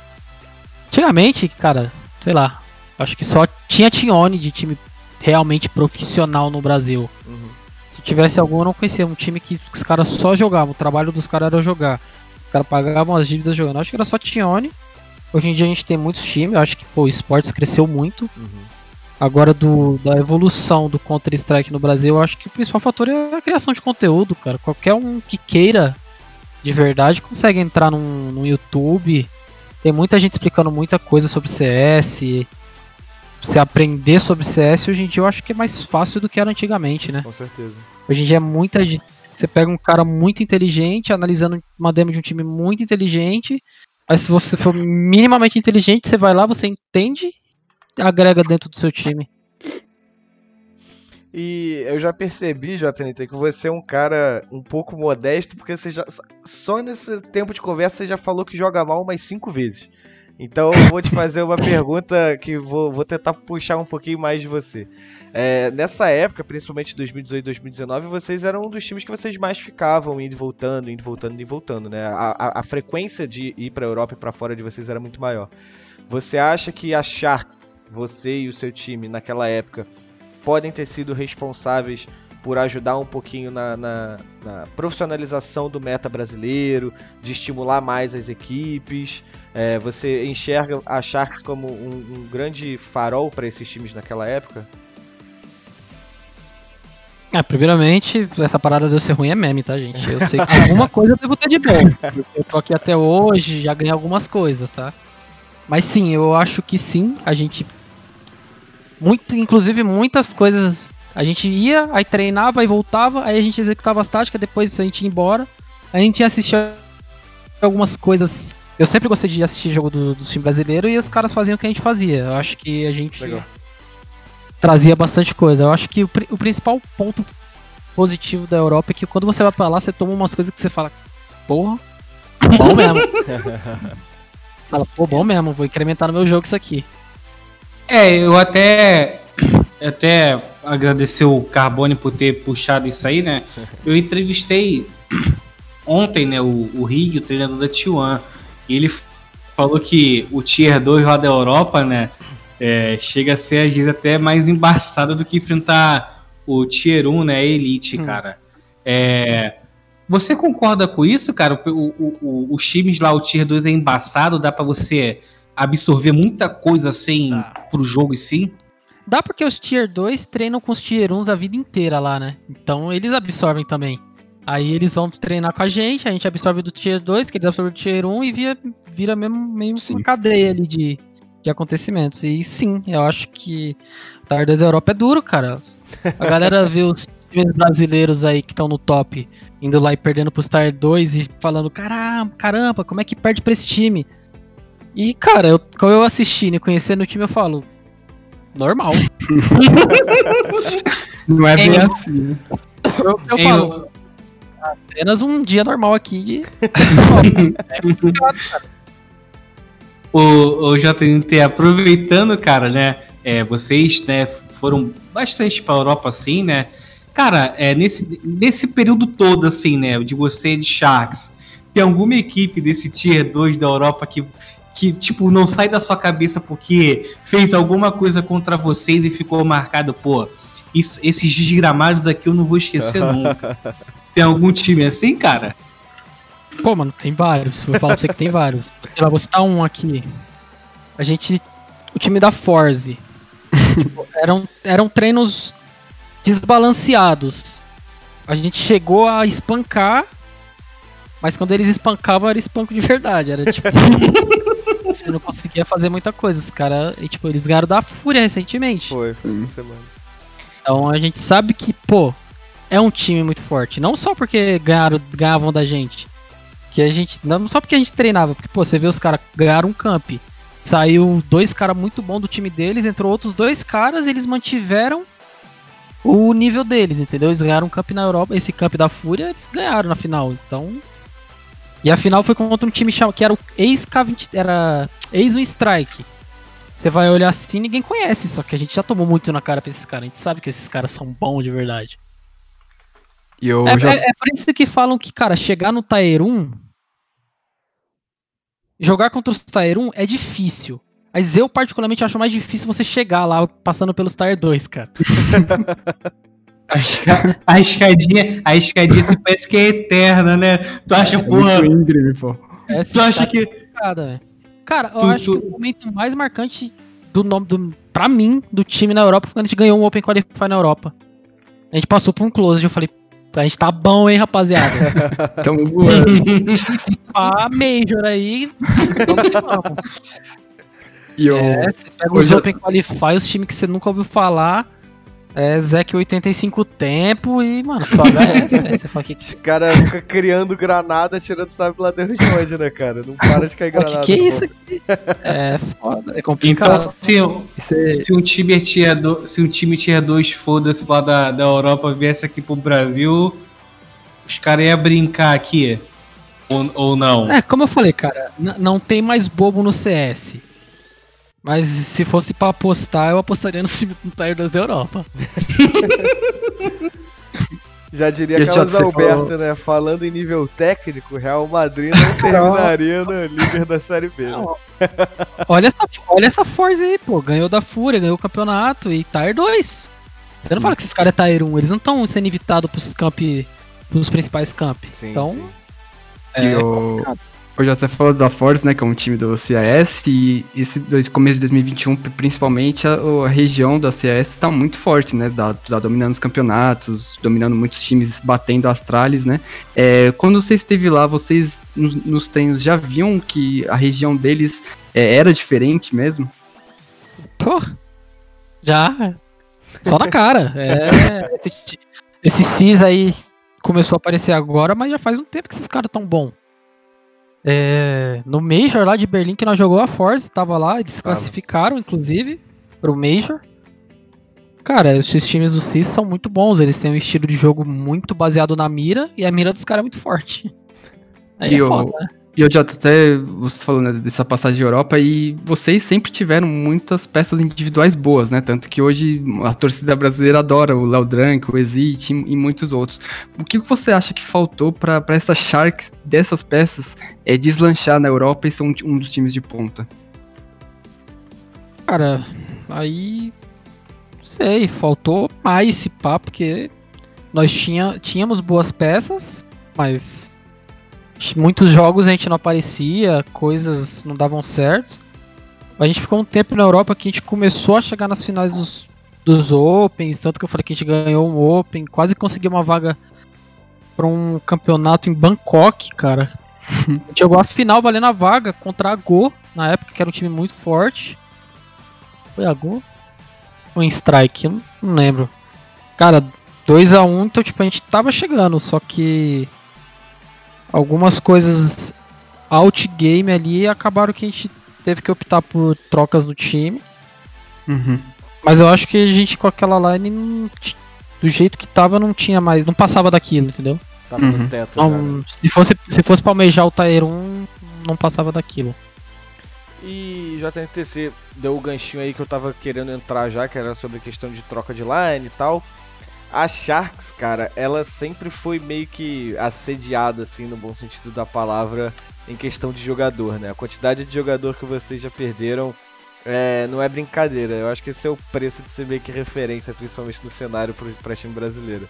Antigamente, cara, sei lá, acho que só tinha Tione de time realmente profissional no Brasil. Se tivesse algum, eu não conhecia um time que os caras só jogavam, o trabalho dos caras era jogar. Os caras pagavam as dívidas jogando. Acho que era só Tione. Hoje em dia a gente tem muitos times, eu acho que pô, o esportes cresceu muito. Agora do, da evolução do Counter-Strike no Brasil, eu acho que o principal fator é a criação de conteúdo, cara. Qualquer um que queira de verdade consegue entrar num, no YouTube. Tem muita gente explicando muita coisa sobre CS. Você aprender sobre CS hoje em dia eu acho que é mais fácil do que era antigamente, né? Com certeza. Hoje em dia é muita gente. Você pega um cara muito inteligente, analisando uma demo de um time muito inteligente. Aí se você for minimamente inteligente, você vai lá, você entende e agrega dentro do seu time. E eu já percebi, JNT, que você é um cara um pouco modesto, porque você já. Só nesse tempo de conversa você já falou que joga mal umas cinco vezes. Então eu vou te fazer uma pergunta que vou, vou tentar puxar um pouquinho mais de você. É, nessa época, principalmente 2018 2019, vocês eram um dos times que vocês mais ficavam indo e voltando, indo e voltando, indo e voltando, né? A, a, a frequência de ir pra Europa e pra fora de vocês era muito maior. Você acha que a Sharks, você e o seu time naquela época, podem ter sido responsáveis por ajudar um pouquinho na, na, na profissionalização do meta brasileiro, de estimular mais as equipes? É, você enxerga a Sharks como um, um grande farol para esses times naquela época? É, primeiramente, essa parada de eu ser ruim é meme, tá, gente? Eu sei que alguma <laughs> coisa eu devo ter de bom. Eu tô aqui até hoje, já ganhei algumas coisas, tá? Mas sim, eu acho que sim, a gente. Muito, inclusive, muitas coisas. A gente ia, aí treinava, aí voltava, aí a gente executava as táticas, depois a gente ia embora. A gente ia assistir algumas coisas. Eu sempre gostei de assistir jogo do, do time brasileiro e os caras faziam o que a gente fazia. Eu acho que a gente Legal. trazia bastante coisa. Eu acho que o, o principal ponto positivo da Europa é que quando você vai pra lá, você toma umas coisas que você fala, porra, bom mesmo. <laughs> fala, pô, bom mesmo, vou incrementar no meu jogo isso aqui. É, eu até até agradecer o Carbone por ter puxado isso aí, né? Eu entrevistei ontem, né, o, o Rig, o treinador da T1, e ele falou que o Tier 2 lá da Europa, né, é, chega a ser às vezes até mais embaçado do que enfrentar o Tier 1, né, Elite, cara. É, você concorda com isso, cara? O, o, o- os times lá, o Tier 2 é embaçado, dá pra você absorver muita coisa assim Dá. pro jogo em si? Dá porque os Tier 2 treinam com os Tier 1s a vida inteira lá, né? Então eles absorvem também. Aí eles vão treinar com a gente, a gente absorve do Tier 2, que eles absorvem do Tier 1 e vira, vira mesmo, meio Sim. uma cadeia ali de, de acontecimentos. E sim, eu acho que o Tier 2 da Europa é duro, cara. A galera <laughs> vê os times brasileiros aí que estão no top, indo lá e perdendo pros Tier 2 e falando, caramba, caramba, como é que perde pra esse time? E, cara, eu, quando eu assistindo e conhecendo o time, eu falo, normal. <laughs> Não é bem É. assim, né? Eu, eu falo, apenas um dia normal aqui de. O, o JNT, aproveitando, cara, né? é, vocês né, foram bastante pra Europa, assim, né? Cara, é, nesse, nesse período todo, assim, né? De você de Sharks, tem alguma equipe desse Tier 2 da Europa que, que, tipo, não sai da sua cabeça porque fez alguma coisa contra vocês e ficou marcado, pô, isso- esses desgramados aqui eu não vou esquecer <laughs> nunca. Tem algum time assim, cara? Pô, mano, tem vários. Vou falar pra você que tem vários. <laughs> Sei lá, vou citar um aqui. A gente. O time da Forze. tipo, <laughs> eram, eram treinos desbalanceados. A gente chegou a espancar. Mas quando eles espancavam, era espanco de verdade. Era tipo. Você não conseguia fazer muita coisa. Os caras. E, tipo, eles ganharam da Fúria recentemente. Foi, foi Sim. essa semana. Então a gente sabe que, pô, é um time muito forte. Não só porque ganharam, ganhavam da gente. Que a gente. Não só porque a gente treinava, porque, pô, você vê os caras ganharam um camp. Saiu dois caras muito bons do time deles, entrou outros dois caras, eles mantiveram o nível deles, entendeu? Eles ganharam um camp na Europa, esse camp da Fúria, eles ganharam na final. Então. E a final foi contra um time que era o ex-K20, era ex-Win Strike. Você vai olhar assim, ninguém conhece, só que a gente já tomou muito na cara pra esses caras. A gente sabe que esses caras são bons de verdade. E eu É, já é- é por isso que falam que, cara, chegar no Tier 1. Jogar contra os Tier 1 é difícil. Mas eu, particularmente, acho mais difícil você chegar lá passando pelos Tier 2, cara. <laughs> A, esca- a escadinha, a escadinha se parece que é eterna, né? Tu acha, é porra, íngreme, pô. É tu acha que. Cara, eu Tu- acho tu- que o momento mais marcante do nome do, pra mim, do time na Europa foi quando a gente ganhou um Open Qualify na Europa. A gente passou por um close e eu falei, a gente tá bom, hein, rapaziada. <laughs> Tamo voando. Pá, Major aí. E eu, É, você pega os eu- Open Qualify, os times que você nunca ouviu falar. É Zek 85 tempo e, mano, só HS, <laughs> velho. Você fala que, Os caras ficam criando granada, tirando sabe lá Deus de onde, né, cara? Não para de cair granada. que, que é isso aqui? É foda, é Então, complicado. se, você, se um time tier do- se um time tier 2 foda-se lá da, da Europa viesse aqui pro Brasil, os caras iam brincar aqui. Ou, ou não? É, como eu falei, cara, não tem mais bobo no CS. Mas se fosse pra apostar, eu apostaria no <laughs> time do Tier 2 da Europa. <laughs> Já diria E Carlos Alberto, falou- né? Falando em nível técnico, Real Madrid não <laughs> terminaria no líder da Série B. né? Não. Olha essa, olha essa Forza aí, pô. Ganhou da Fúria, ganhou o campeonato e Tier 2. Você não Sim. fala que esses caras é Tier 1, eles não estão sendo invitados pros camp. pros principais camp. Sim, então, sim. E é o, complicado. O você falou da Force, né, que é um time do CAS, e esse começo de 2021, pri- principalmente, a, a região da CAS está muito forte, né, tá, tá dominando os campeonatos, dominando muitos times, batendo Astralis, né. É, quando você esteve lá, vocês nos, nos treinos já viam que a região deles é, era diferente mesmo? Pô, já. Só na cara. É, esse, esse CIS aí começou a aparecer agora, mas já faz um tempo que esses caras tão bom. É, no Major lá de Berlim que nós jogou a Force, tava lá, eles Tava. classificaram inclusive pro Major. Cara, esses times do CIS são muito bons, eles têm um estilo de jogo muito baseado na mira e a mira dos caras é muito forte. <laughs> Aí E é o- foda, né? E eu já até, você falou né, dessa passagem de Europa, e vocês sempre tiveram muitas peças individuais boas, né? Tanto que hoje a torcida brasileira adora o Léo Drank, o Exit e, e muitos outros. O que você acha que faltou para essa Sharks dessas peças é, deslanchar na Europa e ser um, um dos times de ponta? Cara, aí. Sei, faltou mais esse papo, porque nós tinha, tínhamos boas peças, mas muitos jogos a gente não aparecia, coisas não davam certo. A gente ficou um tempo na Europa que a gente começou a chegar nas finais dos, dos Opens, tanto que eu falei que a gente ganhou um Open, quase conseguiu uma vaga para um campeonato em Bangkok, cara. <laughs> A gente jogou a final valendo a vaga contra a Go, na época, que era um time muito forte. Foi a Go? Ou em Strike? Eu não, lembro. Cara, 2x1, então tipo, a gente tava chegando, só que algumas coisas outgame ali acabaram que a gente teve que optar por trocas no time. Uhum. Mas eu acho que a gente com aquela line não do jeito que tava não tinha mais, não passava daquilo, entendeu? Tava no Uhum. teto já, né? Não, se fosse se fosse pra almejar o Tier 1, não passava daquilo. E JNTC deu o ganchinho aí que eu tava querendo entrar já, que era sobre a questão de troca de line e tal. A Sharks, cara, ela sempre foi meio que assediada, assim, no bom sentido da palavra, em questão de jogador, né? A quantidade de jogador que vocês já perderam é, não é brincadeira. Eu acho que esse é o preço de ser meio que referência, principalmente no cenário pro, pra time brasileiro.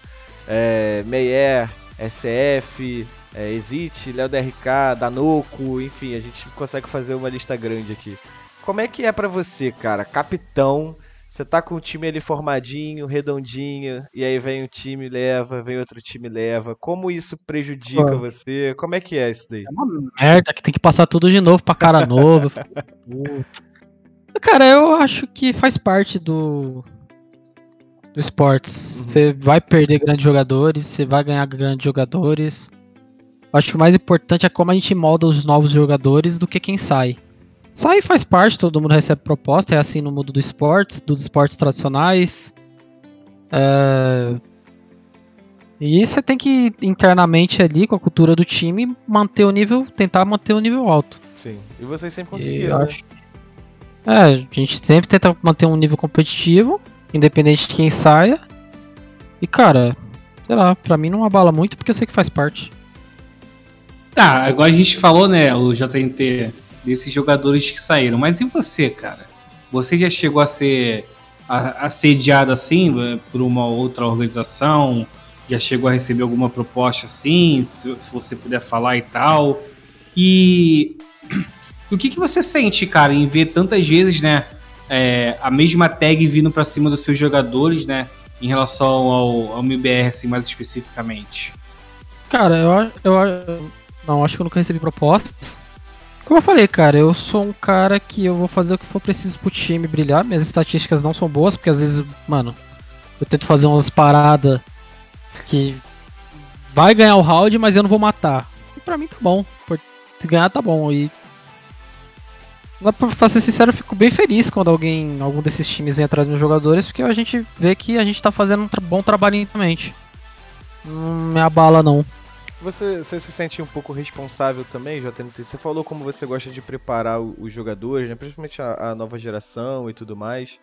É, Meyer, SF, é, Exit, Léo DRK, Danoco, enfim, a gente consegue fazer uma lista grande aqui. Como é que é pra você, cara? Capitão, você tá com o time ali formadinho, redondinho, e aí vem um time leva, vem outro time leva. Como isso prejudica Pô. você? Como é que é isso daí? É uma merda que tem que passar tudo de novo pra cara nova. <laughs> Cara, eu acho que faz parte do do esportes. Uhum. Você vai perder grandes jogadores, você vai ganhar grandes jogadores. Eu Acho que o mais importante é como a gente molda os novos jogadores do que quem sai. Sai faz parte, todo mundo recebe proposta, é assim no mundo do esportes, dos esportes tradicionais. É, E você tem que internamente ali com a cultura do time manter o nível, tentar manter o nível alto. Sim. E vocês sempre conseguiram. né? acho. É, a gente sempre tenta manter um nível competitivo, independente de quem saia. E cara, sei lá, pra mim não abala muito porque eu sei que faz parte. Tá, agora a gente falou, né, o JNT, desses jogadores que saíram. Mas e você, cara? Você já chegou a ser assediado assim eh, por uma outra organização? Já chegou a receber alguma proposta assim? Se, você puder falar e tal. E <clears throat> o que, que você sente, cara, em ver tantas vezes, né, é, a mesma tag vindo pra cima dos seus jogadores, né, em relação ao, ao MBR, assim, mais especificamente? Cara, eu, eu, a- não, acho que eu nunca recebi propostas. Como eu falei, cara, eu sou um cara que eu vou fazer o que for preciso pro time brilhar. Minhas estatísticas não são boas, porque às vezes, mano, eu tento fazer umas paradas que vai ganhar o round, mas eu não vou matar. E pra mim tá bom. Se ganhar tá bom. E. Pra ser sincero, eu fico bem feliz quando alguém, algum desses times vem atrás dos meus jogadores, porque a gente vê que a gente tá fazendo um bom trabalho internamente. Não me abala, não. Você, você se sente um pouco responsável também, JNT? Você falou como você gosta de preparar o- os jogadores, né? principalmente a, a nova geração e tudo mais.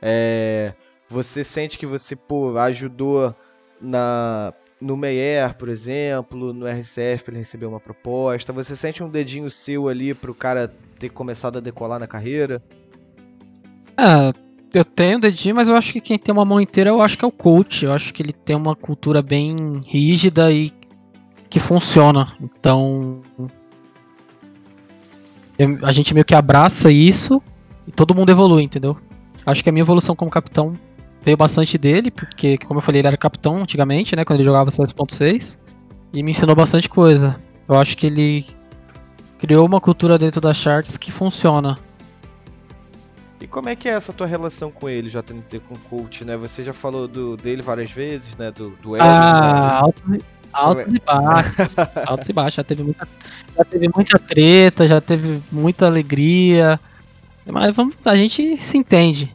É, você sente que você pô, ajudou na, no Meyer, por exemplo, no RCF para ele receber uma proposta? Você sente um dedinho seu ali pro cara ter começado a decolar na carreira? É, eu tenho o dedinho, mas eu acho que quem tem uma mão inteira, eu acho que é o coach. Eu acho que ele tem uma cultura bem rígida e que funciona. Então. a gente meio que abraça isso e todo mundo evolui, entendeu? Acho que a minha evolução como capitão veio bastante dele, porque, como eu falei, ele era capitão antigamente, né? Quando ele jogava CS.6. E me ensinou bastante coisa. Eu acho que ele criou uma cultura dentro da Charts que funciona. E como é que é essa tua relação com ele, JNT, com o coach, né? Você já falou do, dele várias vezes, né? Do, do Elvis, Ah, né? Altos e baixos. <laughs> altos e baixos. Já teve, muita, já teve muita treta, já teve muita alegria. Mas vamos, a gente se entende.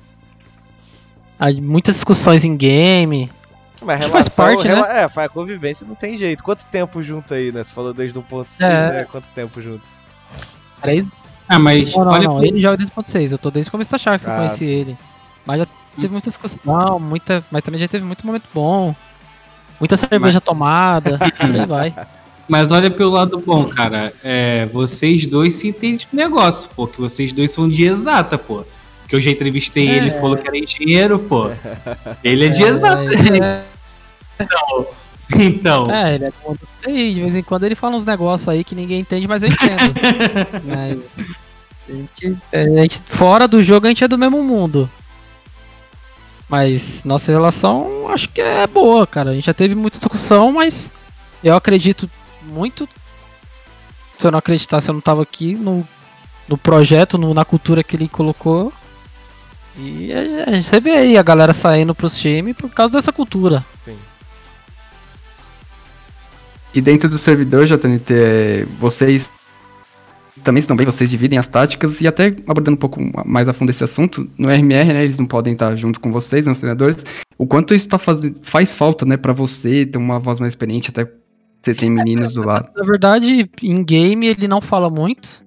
Há muitas discussões em game. Mas que faz parte, né? rela- É, faz a convivência, não tem jeito. Quanto tempo junto aí, né? Você falou desde 1.6, É. né? Quanto tempo junto? Três... Ah, mas Não, não, olha não. pro- Ele joga desde o ponto 6. Eu tô desde o começo da Sharks que eu Ah, conheci sim. ele. Mas já teve muita discussão, muita, mas também já teve muito momento bom. Muita cerveja tomada. <laughs> e aí vai. Mas olha pelo lado bom, cara. É, vocês dois se entendem de negócio, pô. Que vocês dois são de exata, pô. Que eu já entrevistei ele e falou que era engenheiro, pô. Ele é de exata. É, Então. É, ele é de vez em quando ele fala uns negócios aí que ninguém entende, mas eu entendo. <laughs> Né? a, gente, a gente- fora do jogo a gente é do mesmo mundo. Mas nossa relação acho que é boa, cara. A gente já teve muita discussão, mas eu acredito muito. Se eu não acreditasse, eu não tava aqui no, no projeto, no- na cultura que ele colocou. E a, a gente vê aí a galera saindo pros times por causa dessa cultura. E dentro do servidor, JNT, é, vocês também estão bem, vocês dividem as táticas e até abordando um pouco mais a fundo esse assunto, no RMR, né, eles não podem estar junto com vocês, né, os treinadores, o quanto isso tá fazendo, faz falta, né, pra você ter uma voz mais experiente, até você tem meninos do lado. Na verdade, em game ele não fala muito.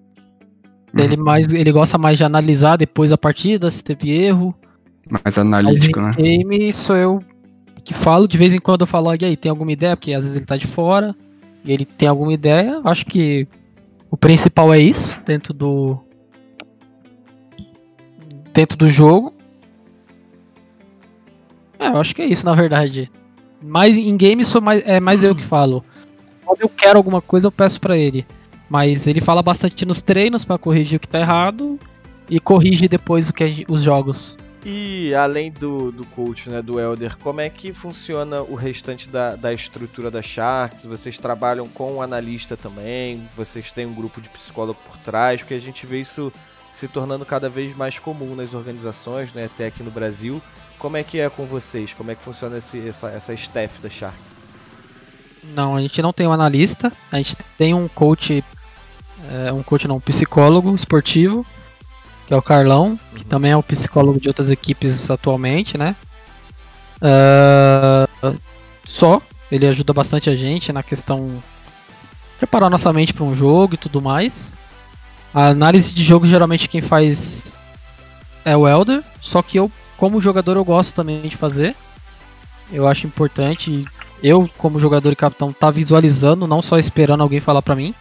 Ele, mais, ele gosta mais de analisar depois da partida, se teve erro. Mais Mas analítico, né? em game sou eu que falo. De vez em quando eu falo, e aí, tem alguma ideia? Porque às vezes ele tá de fora e ele tem alguma ideia. Acho que o principal é isso, dentro do. Dentro do jogo. É, eu acho que é isso, na verdade. Mas em game sou mais, é mais eu que falo. Quando eu quero alguma coisa, eu peço pra ele. Mas ele fala bastante nos treinos pra corrigir o que tá errado e corrige depois o que gen- os jogos. E além do, do coach, né, do Elder, como é que funciona o restante da, da estrutura da Sharks? Vocês trabalham com um analista também? Vocês têm um grupo de psicólogo por trás? Porque a gente vê isso se tornando cada vez mais comum nas organizações, né, até aqui no Brasil. Como é que é com vocês? Como é que funciona esse, essa, essa staff da Sharks? Não, a gente não tem um analista, a gente tem um coach, é, um coach não, um psicólogo esportivo, que é o Carlão, que também é o psicólogo de outras equipes atualmente, né? Ah, só, ele ajuda bastante a gente na questão preparar nossa mente para um jogo e tudo mais. A análise de jogo geralmente quem faz é o Elder, só que eu, como jogador, eu gosto também de fazer. Eu acho importante eu, como jogador e capitão, tá visualizando, não só esperando alguém falar pra mim.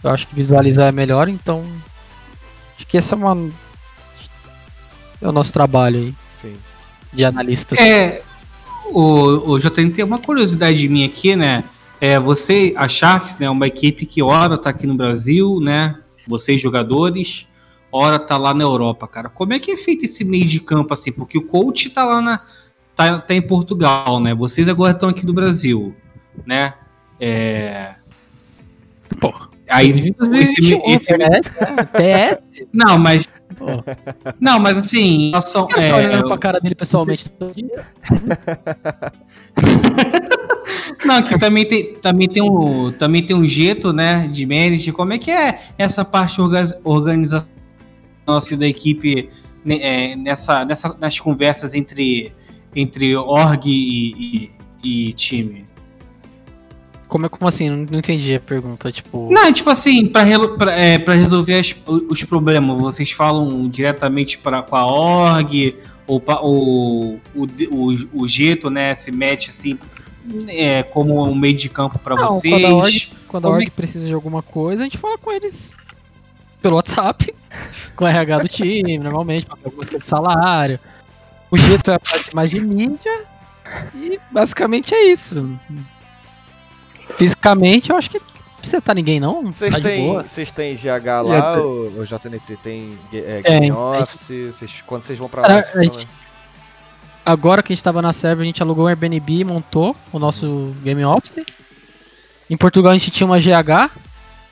Eu acho que visualizar é melhor, então. Acho que esse é uma. É o nosso trabalho aí, Sim. de analista. É, o, o JN tem uma curiosidade minha aqui, né? É, você, a Sharks, né, é uma equipe que ora tá aqui no Brasil, né? Vocês jogadores, ora tá lá na Europa, cara. Como é que é feito esse meio de campo assim? Porque o coach tá lá na tá, tá em Portugal, né? Vocês agora estão aqui no Brasil, né? É, Pô, aí esse, esse, né? PS? <laughs> não, mas Não, mas assim, relação, eu é, tô olhando pra cara dele pessoalmente todo dia. <laughs> Não, que também tem, também tem um, também tem um jeito, né, de manage. Como é que é essa parte orga- organização assim, da equipe né, é, nessa, nessa, nas conversas entre, entre org e, e- e time? Como, é- como assim? Não, não entendi a pergunta. Tipo. Não, tipo assim, pra, pra, é, pra resolver as- os problemas, vocês falam diretamente pra, com a org, ou pa- o, o, o, o Geto, né, se mete assim, é, como um meio de campo pra Não, vocês. quando a org- Quando a Como é- org precisa de alguma coisa, a gente fala com eles pelo WhatsApp, <laughs> com o RH do time, normalmente, pra ter algumas coisas de salário. O jeito é a parte mais de mídia. E basicamente é isso. Fisicamente, eu acho que não precisa estar ninguém, não. Vocês tá têm, vocês têm GH lá, o, o JNT tem é. Game Office? Vocês, quando vocês vão pra lá? A gente- Agora que a gente tava na server, a gente alugou um Airbnb e montou o nosso Game Office. Em Portugal a gente tinha uma GH,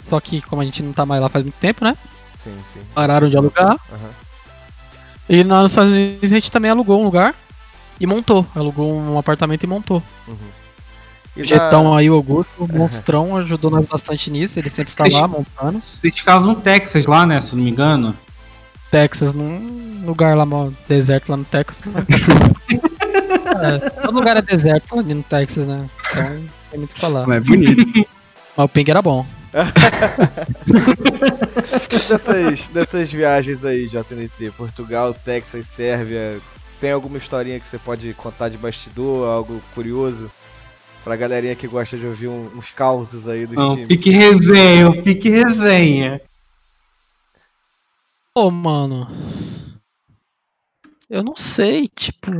só que como a gente não tá mais lá faz muito tempo, né? Sim, sim. Pararam de alugar. Aham. E nos Estados Unidos a gente também alugou um lugar e montou. Alugou um apartamento e montou. E O Jetão da- aí, o Augusto, o monstrão, ajudou nós bastante nisso. Ele sempre tá lá montando. Vocês ficavam no Texas lá, né, se não me engano. Texas, num lugar lá, deserto lá no Texas. mas- <laughs> é, todo lugar é deserto ali no Texas, né? Então tem muito o que falar. É bonito. <laughs> Mas o ping era bom. <laughs> dessas, dessas viagens aí, JNT, Portugal, Texas, Sérvia, tem alguma historinha que você pode contar de bastidor, algo curioso? Pra galerinha que gosta de ouvir um- uns causos aí dos Não, times. pique resenha, o pique resenha. Pô, mano. Eu não sei, tipo.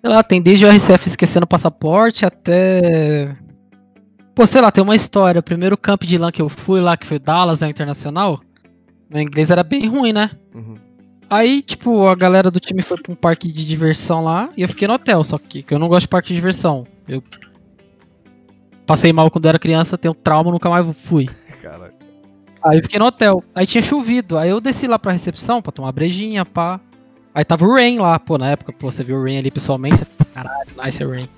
Sei lá, tem desde o RCF esquecendo o passaporte até. Pô, sei lá, tem uma história. O primeiro camp de LAN que eu fui lá, que foi Dallas, na Internacional, meu inglês era bem ruim, né? Uhum. Aí, tipo, a galera do time foi pra um parque de diversão lá e eu fiquei no hotel, só que, que eu não gosto de parque de diversão. Eu passei mal quando eu era criança, tenho trauma, nunca mais fui. <laughs> Caralho. Aí eu fiquei no hotel. Aí tinha chovido. Aí eu desci lá pra recepção pra tomar brejinha, pá. Aí tava o Rain lá, pô, na época, pô, você viu o Rain ali pessoalmente, você caralho, nice Rain.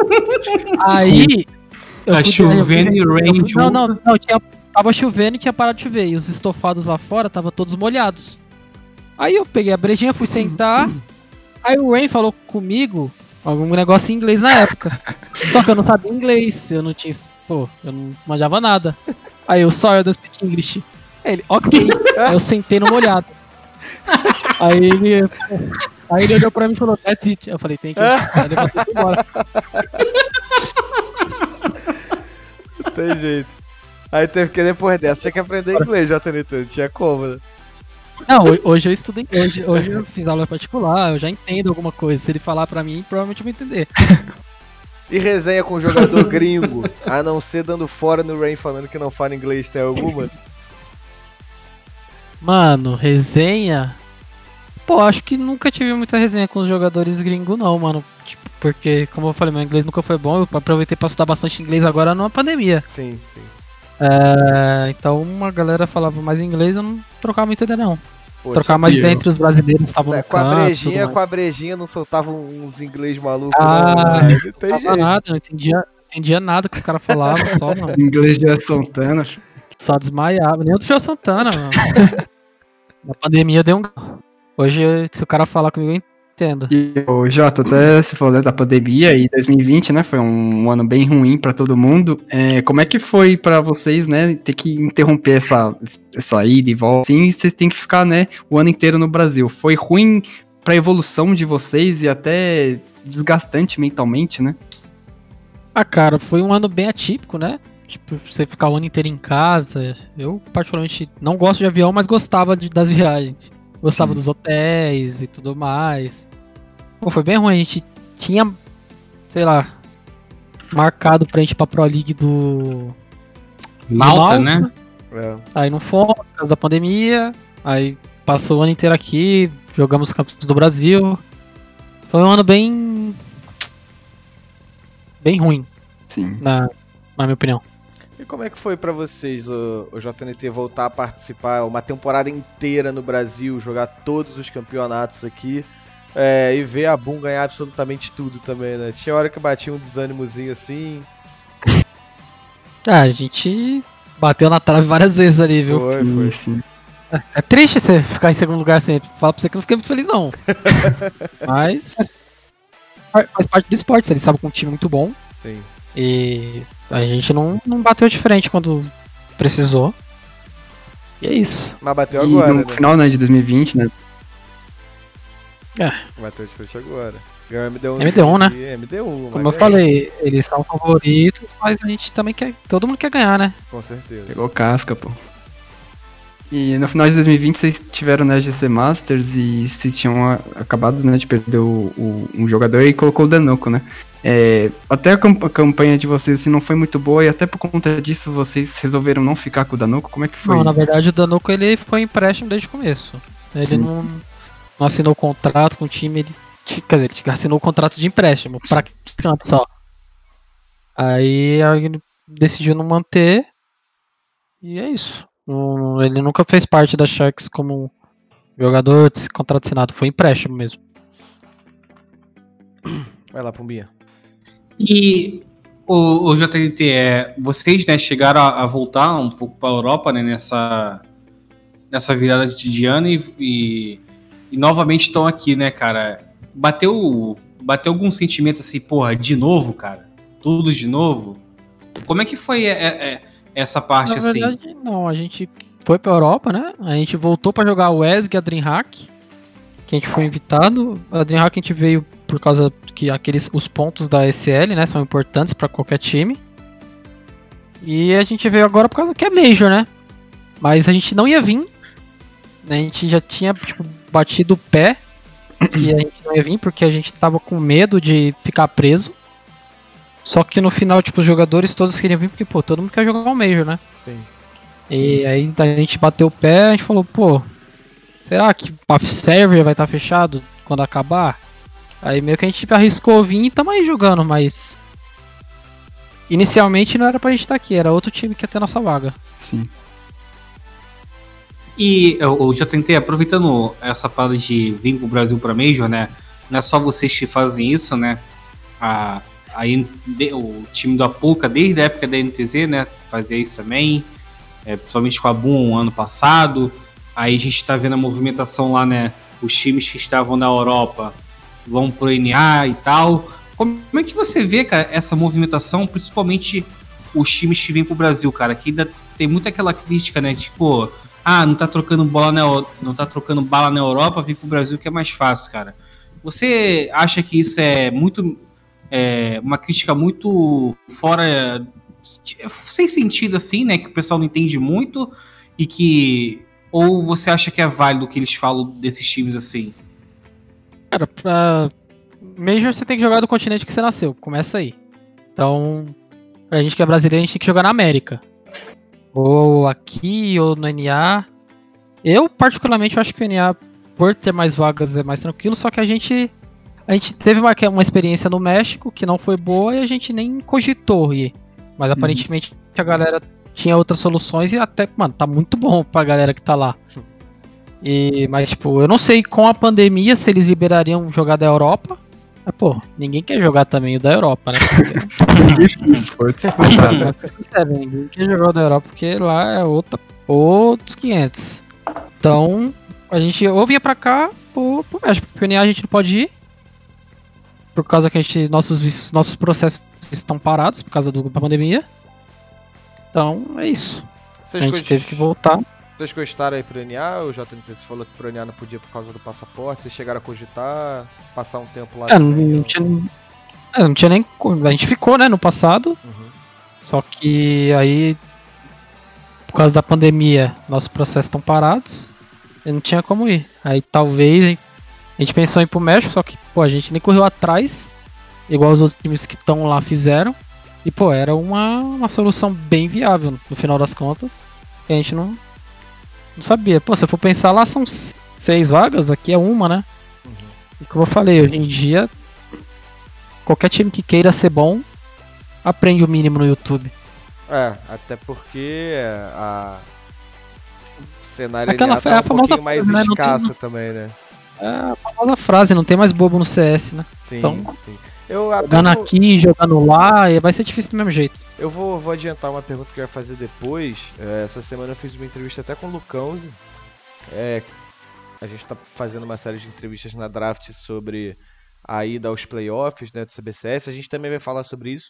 <laughs> aí. Tá chovendo e Rain Não, não, não, tinha, tava chovendo e tinha parado de chover. E os estofados lá fora tava todos molhados. Aí eu peguei a brejinha, fui sentar. Aí o Rain falou comigo algum negócio em inglês na época. <laughs> Só que eu não sabia inglês, eu não tinha. Pô, eu não manjava nada. Aí eu só eu speak English. Aí ele, ok. Aí eu sentei no molhado. Aí ele. Aí ele olhou pra mim e falou, that's it. Eu falei, tem que. Aí ele embora. Tem jeito. Aí teve que depois dessa, tinha que aprender inglês, JNT, não tinha como, né? Não, ho- hoje eu estudo em- hoje, hoje eu fiz aula particular, eu já entendo alguma coisa. Se ele falar pra mim, provavelmente eu vou entender. E resenha com jogador gringo, a não ser dando fora no Rain falando que não fala inglês, tem alguma? Mano, resenha. Pô, acho que nunca tive muita resenha com os jogadores gringos, não, mano. Tipo, porque, como eu falei, meu inglês nunca foi bom. Eu aproveitei pra estudar bastante inglês agora numa pandemia. Sim, sim. É, então, uma galera falava mais inglês, eu não trocava muita ideia, não. Pô, Trocar mais eu. dentro os brasileiros estavam É, no com a campo, brejinha, com a brejinha não soltavam uns inglês malucos, Ah, não. Não tem nada, não entendia, entendia nada que os caras falavam, só, mano. <laughs> Inglês de Santana. Só desmaiava. Nem o do João Santana, mano. <laughs> Na pandemia deu um. Hoje, se o cara falar comigo, eu entendo. E o Jota, até você falou né, da pandemia e 2020, né? Foi um, ano bem ruim pra todo mundo. É, como é que foi pra vocês, né? Ter que interromper essa, essa ida e volta? Sim, vocês têm que ficar, né? O ano inteiro no Brasil. Foi ruim pra evolução de vocês e até desgastante mentalmente, né? Ah, cara, foi um ano bem atípico, né? Tipo, você ficar o ano inteiro em casa. Eu, particularmente, não gosto de avião, mas gostava de- das viagens. Gostava Sim. dos hotéis e tudo mais. Pô, foi bem ruim. A gente tinha, sei lá, marcado pra gente ir pra Pro League do. Malta, Malta. né? É. Aí não fomos, por causa da pandemia. Aí passou o ano inteiro aqui, jogamos os campos do Brasil. Foi um ano bem. bem ruim, Sim. na, na minha opinião. E como é que foi pra vocês, o, o JNT, voltar a participar uma temporada inteira no Brasil, jogar todos os campeonatos aqui é, e ver a Boom ganhar absolutamente tudo também, né? Tinha hora que batia um desânimozinho assim. Ah, a gente bateu na trave várias vezes ali, viu? Foi, Sim, foi. sim. É triste você ficar em segundo lugar sempre. Fala pra você que eu não fiquei muito feliz, não. <laughs> Mas faz, faz parte do esporte, ele sabe com um time muito bom. Sim. E a gente não, não bateu de frente quando precisou. E é isso. Mas bateu e agora, no né? final né, de 2020, né? Bateu de frente agora. Ganhou MD1. MD1, né? e MD1. Como eu é, falei, eles são favoritos, mas a gente também quer. Todo mundo quer ganhar, né? Com certeza. Pegou casca, pô. E no final de 2020 vocês tiveram na GC Masters e vocês tinham acabado né, de perder o, o- um jogador e colocou o Danuco, né? É, até a, camp- a campanha de vocês assim, não foi muito boa e até por conta disso vocês resolveram não ficar com o Danuco? Como é que foi? Não, na verdade o Danuco ele foi empréstimo desde o começo. Ele Sim. não, não assinou contrato com o time, ele. Quer dizer, ele assinou o contrato de empréstimo pra campo só. Aí ele decidiu não manter. E é isso. Ele nunca fez parte da Sharks como jogador de contrato assinado, foi empréstimo mesmo. Vai lá, Pumbinha. E o, o JNT, é, vocês né, chegaram a, a voltar um pouco para a Europa né, nessa, nessa virada de ano e, e, e novamente estão aqui, né, cara? Bateu, bateu algum sentimento assim, porra, de novo, cara? Tudo de novo? Como é que foi é, é, é, essa parte Na assim? verdade, não. A gente foi pra Europa, né? A gente voltou pra jogar o ESG e a DreamHack. Que a gente foi invitado. A DreamHack a gente veio por causa que aqueles os pontos da SL, né? São importantes pra qualquer time. E a gente veio agora por causa que é Major, né? Mas a gente não ia vir. né, A gente já tinha, tipo, batido o pé que a gente não ia vir porque a gente tava com medo de ficar preso. Só que no final, tipo, os jogadores todos queriam vir porque, pô, todo mundo quer jogar um Major, né? Sim. E aí a gente bateu o pé, a gente falou, pô, será que o server vai estar fechado quando acabar? Aí meio que a gente arriscou vir e tamo aí jogando, mas. Inicialmente não era pra gente estar aqui, era outro time que ia ter nossa vaga. Sim. E eu, eu já tentei, aproveitando essa parada de vir pro Brasil pra Major, né? Não é só vocês que fazem isso, né? A, a o time do Apuca, desde a época da NTZ, né? Fazia isso também. É, principalmente com a Boom ano passado. Aí a gente tá vendo a movimentação lá, né? Os times que estavam na Europa vão pro NA e tal. Como é que você vê, cara, essa movimentação, principalmente os times que vêm pro Brasil, cara? Que ainda tem muita aquela crítica, né? Tipo, ah, não tá trocando bola na, não tá trocando bala na Europa, vir pro Brasil que é mais fácil, cara. Você acha que isso é muito é, uma crítica muito fora sem sentido assim, né, que o pessoal não entende muito e que ou você acha que é válido o que eles falam desses times assim? Cara, pra. Major você tem que jogar do continente que você nasceu, começa aí. Então, pra gente que é brasileiro, a gente tem que jogar na América. Ou aqui, ou no NA. Eu, particularmente, acho que o NA, por ter mais vagas, é mais tranquilo, só que a gente. A gente teve uma, uma experiência no México que não foi boa e a gente nem cogitou ir. Mas aparentemente a galera tinha outras soluções e até, mano, tá muito bom pra galera que tá lá. E, mas, tipo, eu não sei com a pandemia se eles liberariam jogar da Europa. Mas, pô, ninguém quer jogar também o da Europa, né? <laughs> Sincero, ninguém quer jogar o da Europa porque lá é outra, outros 500. Então, a gente ou vinha pra cá ou pro México. Porque o NA a gente não pode ir. Por causa que a gente, nossos, nossos processos estão parados por causa do- da pandemia. Então, é isso. A gente teve que voltar. Vocês gostaram aí pro NA? O JNT falou que pro NA não podia por causa do passaporte. Vocês chegaram a cogitar passar um tempo lá É, não, também, não tinha, é, não tinha nem. A gente ficou, né, no passado. Uhum. Só que aí, por causa da pandemia, nossos processos estão parados. E não tinha como ir. Aí talvez a gente pensou em ir pro México, só que pô, a gente nem correu atrás, igual os outros times que estão lá fizeram. E pô, era uma, uma solução bem viável no final das contas. E a gente não, não sabia. Pô, se eu for pensar lá, são seis vagas, aqui é uma, né? E como eu falei, hoje em dia, qualquer time que queira ser bom, aprende o mínimo no YouTube. É, até porque a o cenário Aquela tá a um pouquinho mais frase, né? Não tem- escassa também, né? É a famosa frase, não tem mais bobo no CS, né? Sim, Então, sim. Eu, até Jogando vou- aqui, jogando lá, vai ser difícil do mesmo jeito. eu vou, vou adiantar uma pergunta que eu ia fazer depois. É, essa semana eu fiz uma entrevista até com o Lucãozi. É, a gente tá fazendo uma série de entrevistas na draft sobre a ida aos playoffs né, do CBCS. A gente também vai falar sobre isso.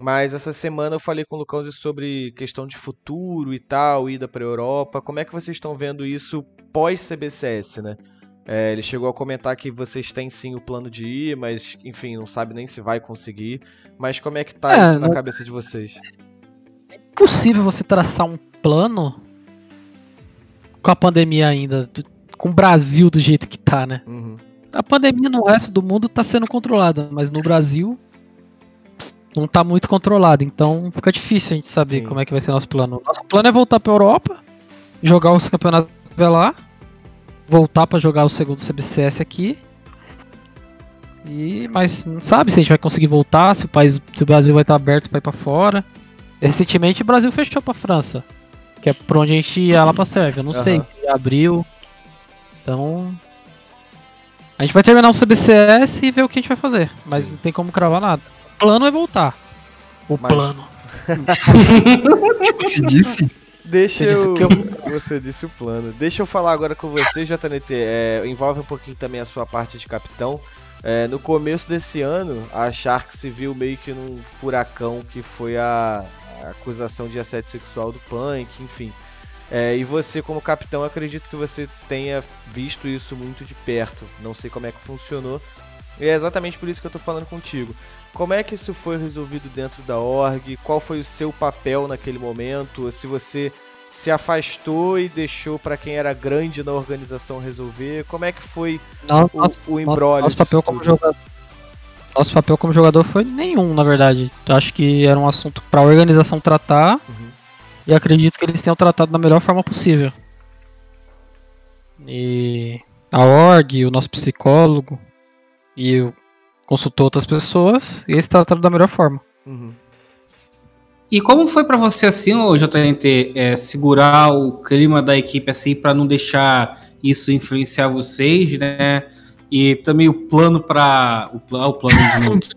Mas essa semana eu falei com o Lucão sobre questão de futuro e tal, ida para Europa. Como é que vocês estão vendo isso pós CBCS, né? É, ele chegou a comentar que vocês têm sim o plano de ir, mas enfim, não sabe nem se vai conseguir. Mas como é que tá É, isso na não- cabeça de vocês? Impossível você traçar um plano com a pandemia ainda, com o Brasil do jeito que tá, né? Uhum. A pandemia no resto do mundo tá sendo controlada, mas no Brasil não tá muito controlada, então fica difícil a gente saber Sim. como é que vai ser nosso plano. Nosso plano é voltar pra Europa, jogar os campeonatos lá, voltar pra jogar o segundo CBCS aqui. E mas não sabe se a gente vai conseguir voltar, se o país, se o Brasil vai estar aberto pra ir pra fora. Recentemente o Brasil fechou pra França, que é por onde a gente ia lá pra Sérvia. Não sei Aham. se abriu. Então, a gente vai terminar o CBCS e ver o que a gente vai fazer, mas não tem como cravar nada. O plano é voltar. O Mas- plano. <laughs> Se disse? Deixa eu... eu- Você disse o plano. Deixa eu falar agora com você, JNT. É, envolve um pouquinho também a sua parte de capitão. É, no começo desse ano, a Shark se viu meio que num furacão que foi a, a acusação de assédio sexual do Punk, enfim. É, e você, como capitão, acredito que você tenha visto isso muito de perto. Não sei como é que funcionou. E é exatamente por isso que eu tô falando contigo. Como é que isso foi resolvido dentro da org? Qual foi o seu papel naquele momento? Se você se afastou e deixou pra quem era grande na organização resolver? Como é que foi Não, o, nosso, o embrólio? nosso papel como jogador. Nosso papel como jogador foi nenhum, na verdade. Eu acho que era um assunto pra organização tratar Uhum. e acredito que eles tenham tratado da melhor forma possível. E a org, o nosso psicólogo e eu consultou outras pessoas e eles trataram da melhor forma. Uhum. E como foi pra você assim, ô JNT, é, segurar o clima da equipe assim para não deixar isso influenciar vocês, né? E também o plano para o, pla- o plano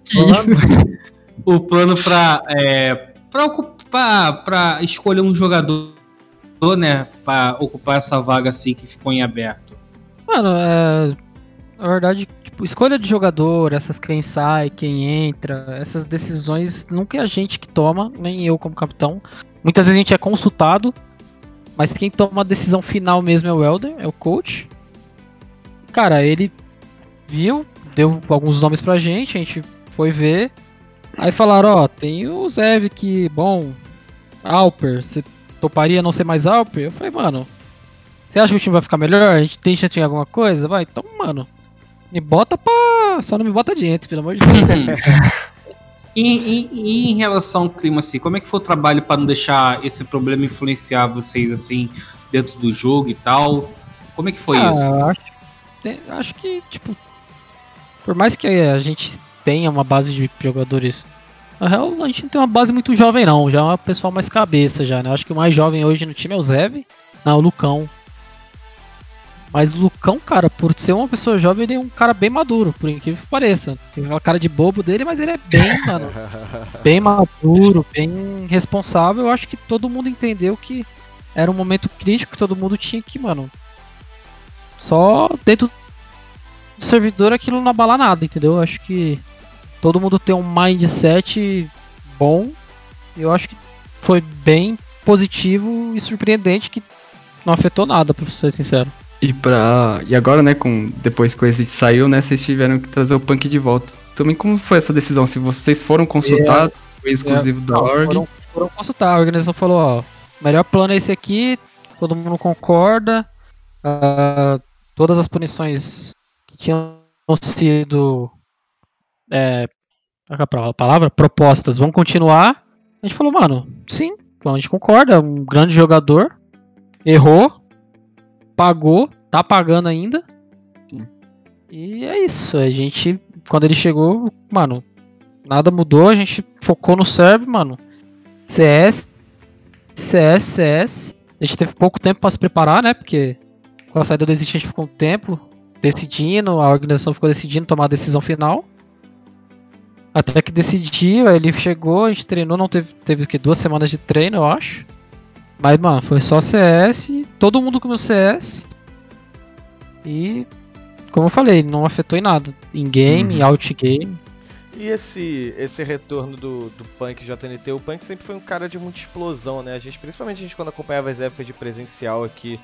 de novo. <laughs> O plano para é, para ocupar para escolher um jogador, né, para ocupar essa vaga assim que ficou em aberto. Mano, é. Na verdade, tipo, escolha de jogador, essas quem sai, quem entra, essas decisões nunca é a gente que toma, nem eu como capitão. Muitas vezes a gente é consultado, mas quem toma a decisão final mesmo é o Elder, é o coach. Cara, ele viu, deu alguns nomes pra gente, a gente foi ver. Aí falaram, ó, tem o Zev que, bom, Alper, você toparia não ser mais Alper? Eu falei, mano, você acha que o time vai ficar melhor? A gente tem chance de alguma coisa? Vai, então, mano. Me bota pra. Só não me bota diante, pelo amor de Deus. E, e- e em relação ao clima assim, como é que foi o trabalho para não deixar esse problema influenciar vocês assim dentro do jogo e tal? Como é que foi Ah, isso? Acho, tem- acho que, tipo. Por mais que a gente tenha uma base de jogadores. Na real, a gente não tem uma base muito jovem, não. Já é uma pessoal mais cabeça, já, né? Eu acho que o mais jovem hoje no time é o Zev. Não, o Lucão. Mas o Lucão, cara, por ser uma pessoa jovem, ele é um cara bem maduro, por incrível que pareça. Tem aquela cara de bobo dele, mas ele é bem, <laughs> mano, bem maduro, bem responsável. Eu acho que todo mundo entendeu que era um momento crítico que todo mundo tinha que, mano, só dentro do servidor aquilo não abalar nada, entendeu? Eu acho que todo mundo tem um mindset bom. Eu acho que foi bem positivo e surpreendente que não afetou nada, pra ser sincero. E pra. E agora, né, com. Depois que o Exit saiu, né, vocês tiveram que trazer o punk de volta. Também como foi essa decisão? Se vocês foram consultados, foi exclusivo da Não, org. Foram, foram consultar, a organização falou, ó, melhor plano é esse aqui, todo mundo concorda, ah, todas as punições que tinham sido, é, qual é a palavra, propostas, vão continuar. A gente falou, mano, sim, então a gente concorda, é um grande jogador, errou, pagou, tá pagando ainda, Sim. e é isso, a gente, quando ele chegou, mano, Nada mudou, a gente focou no serve, mano. CS, CS, CS. A gente teve pouco tempo pra se preparar, né? Porque com a saída do Exit a gente ficou um tempo decidindo, a organização ficou decidindo tomar a decisão final. Até que decidiu, aí ele chegou, a gente treinou, não teve, teve o que? Duas semanas de treino, eu acho. Mas, mano, foi só CS, todo mundo comeu CS. E, como eu falei, não afetou em nada. Em game, Uhum. out game. E esse, esse retorno do, do Punk JNT, o Punk sempre foi um cara de muita explosão, né? A gente, principalmente a gente quando acompanhava as épocas de presencial aqui,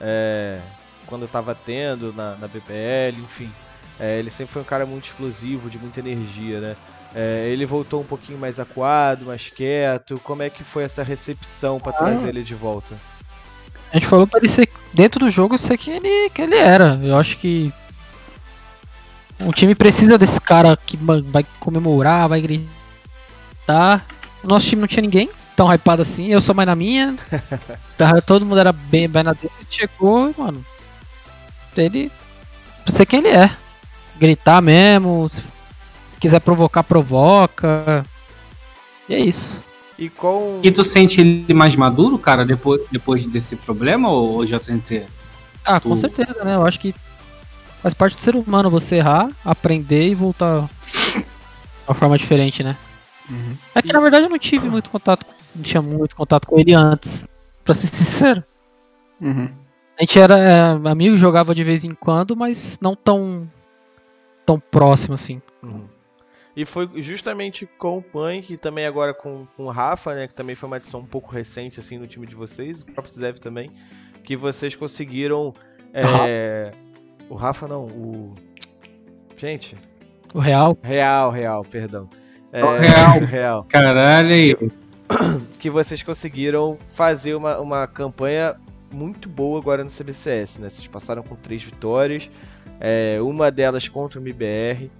é, quando tava tendo na, na BPL, enfim. É, ele sempre foi um cara muito explosivo, de muita energia, né? É, ele voltou um pouquinho mais acuado, mais quieto. Como é que foi essa recepção para trazer ele de volta? A gente falou pra ele ser, dentro do jogo, ser que ele, que ele era. Eu acho que o time precisa desse cara que va- vai comemorar, vai gritar. O nosso time não tinha ninguém tão hypado assim, eu sou mais na minha. <laughs> Tava- Todo mundo era bem, bem na dele. Chegou, e, mano. Ele. Pra ser quem ele é. Gritar mesmo. Se, se quiser provocar, provoca. E é isso. E com. E tu sente ele mais maduro, cara, depois, depois desse problema, ou, ou JNT? Ah, com Tu- certeza, né? Eu acho que faz parte do ser humano você errar, aprender e voltar de uma forma diferente, né? Uhum. É que na verdade eu não tive muito contato, não tinha muito contato com ele antes, pra ser <laughs> sincero. Uhum. A gente era é, amigo, jogava de vez em quando, mas não tão tão próximo assim. Uhum. E foi justamente com o Punk e também agora com, com o Rafa, né? Que também foi uma adição um pouco recente assim no time de vocês, o próprio Zev também, que vocês conseguiram. é, O Rafa não, o. Gente, O real, Real, Real, perdão. É, O Real. <laughs> Real. Caralho. <coughs> Que vocês conseguiram fazer uma, uma campanha muito boa agora no CBCS, né? Vocês passaram com três vitórias, é, uma delas contra o MBR.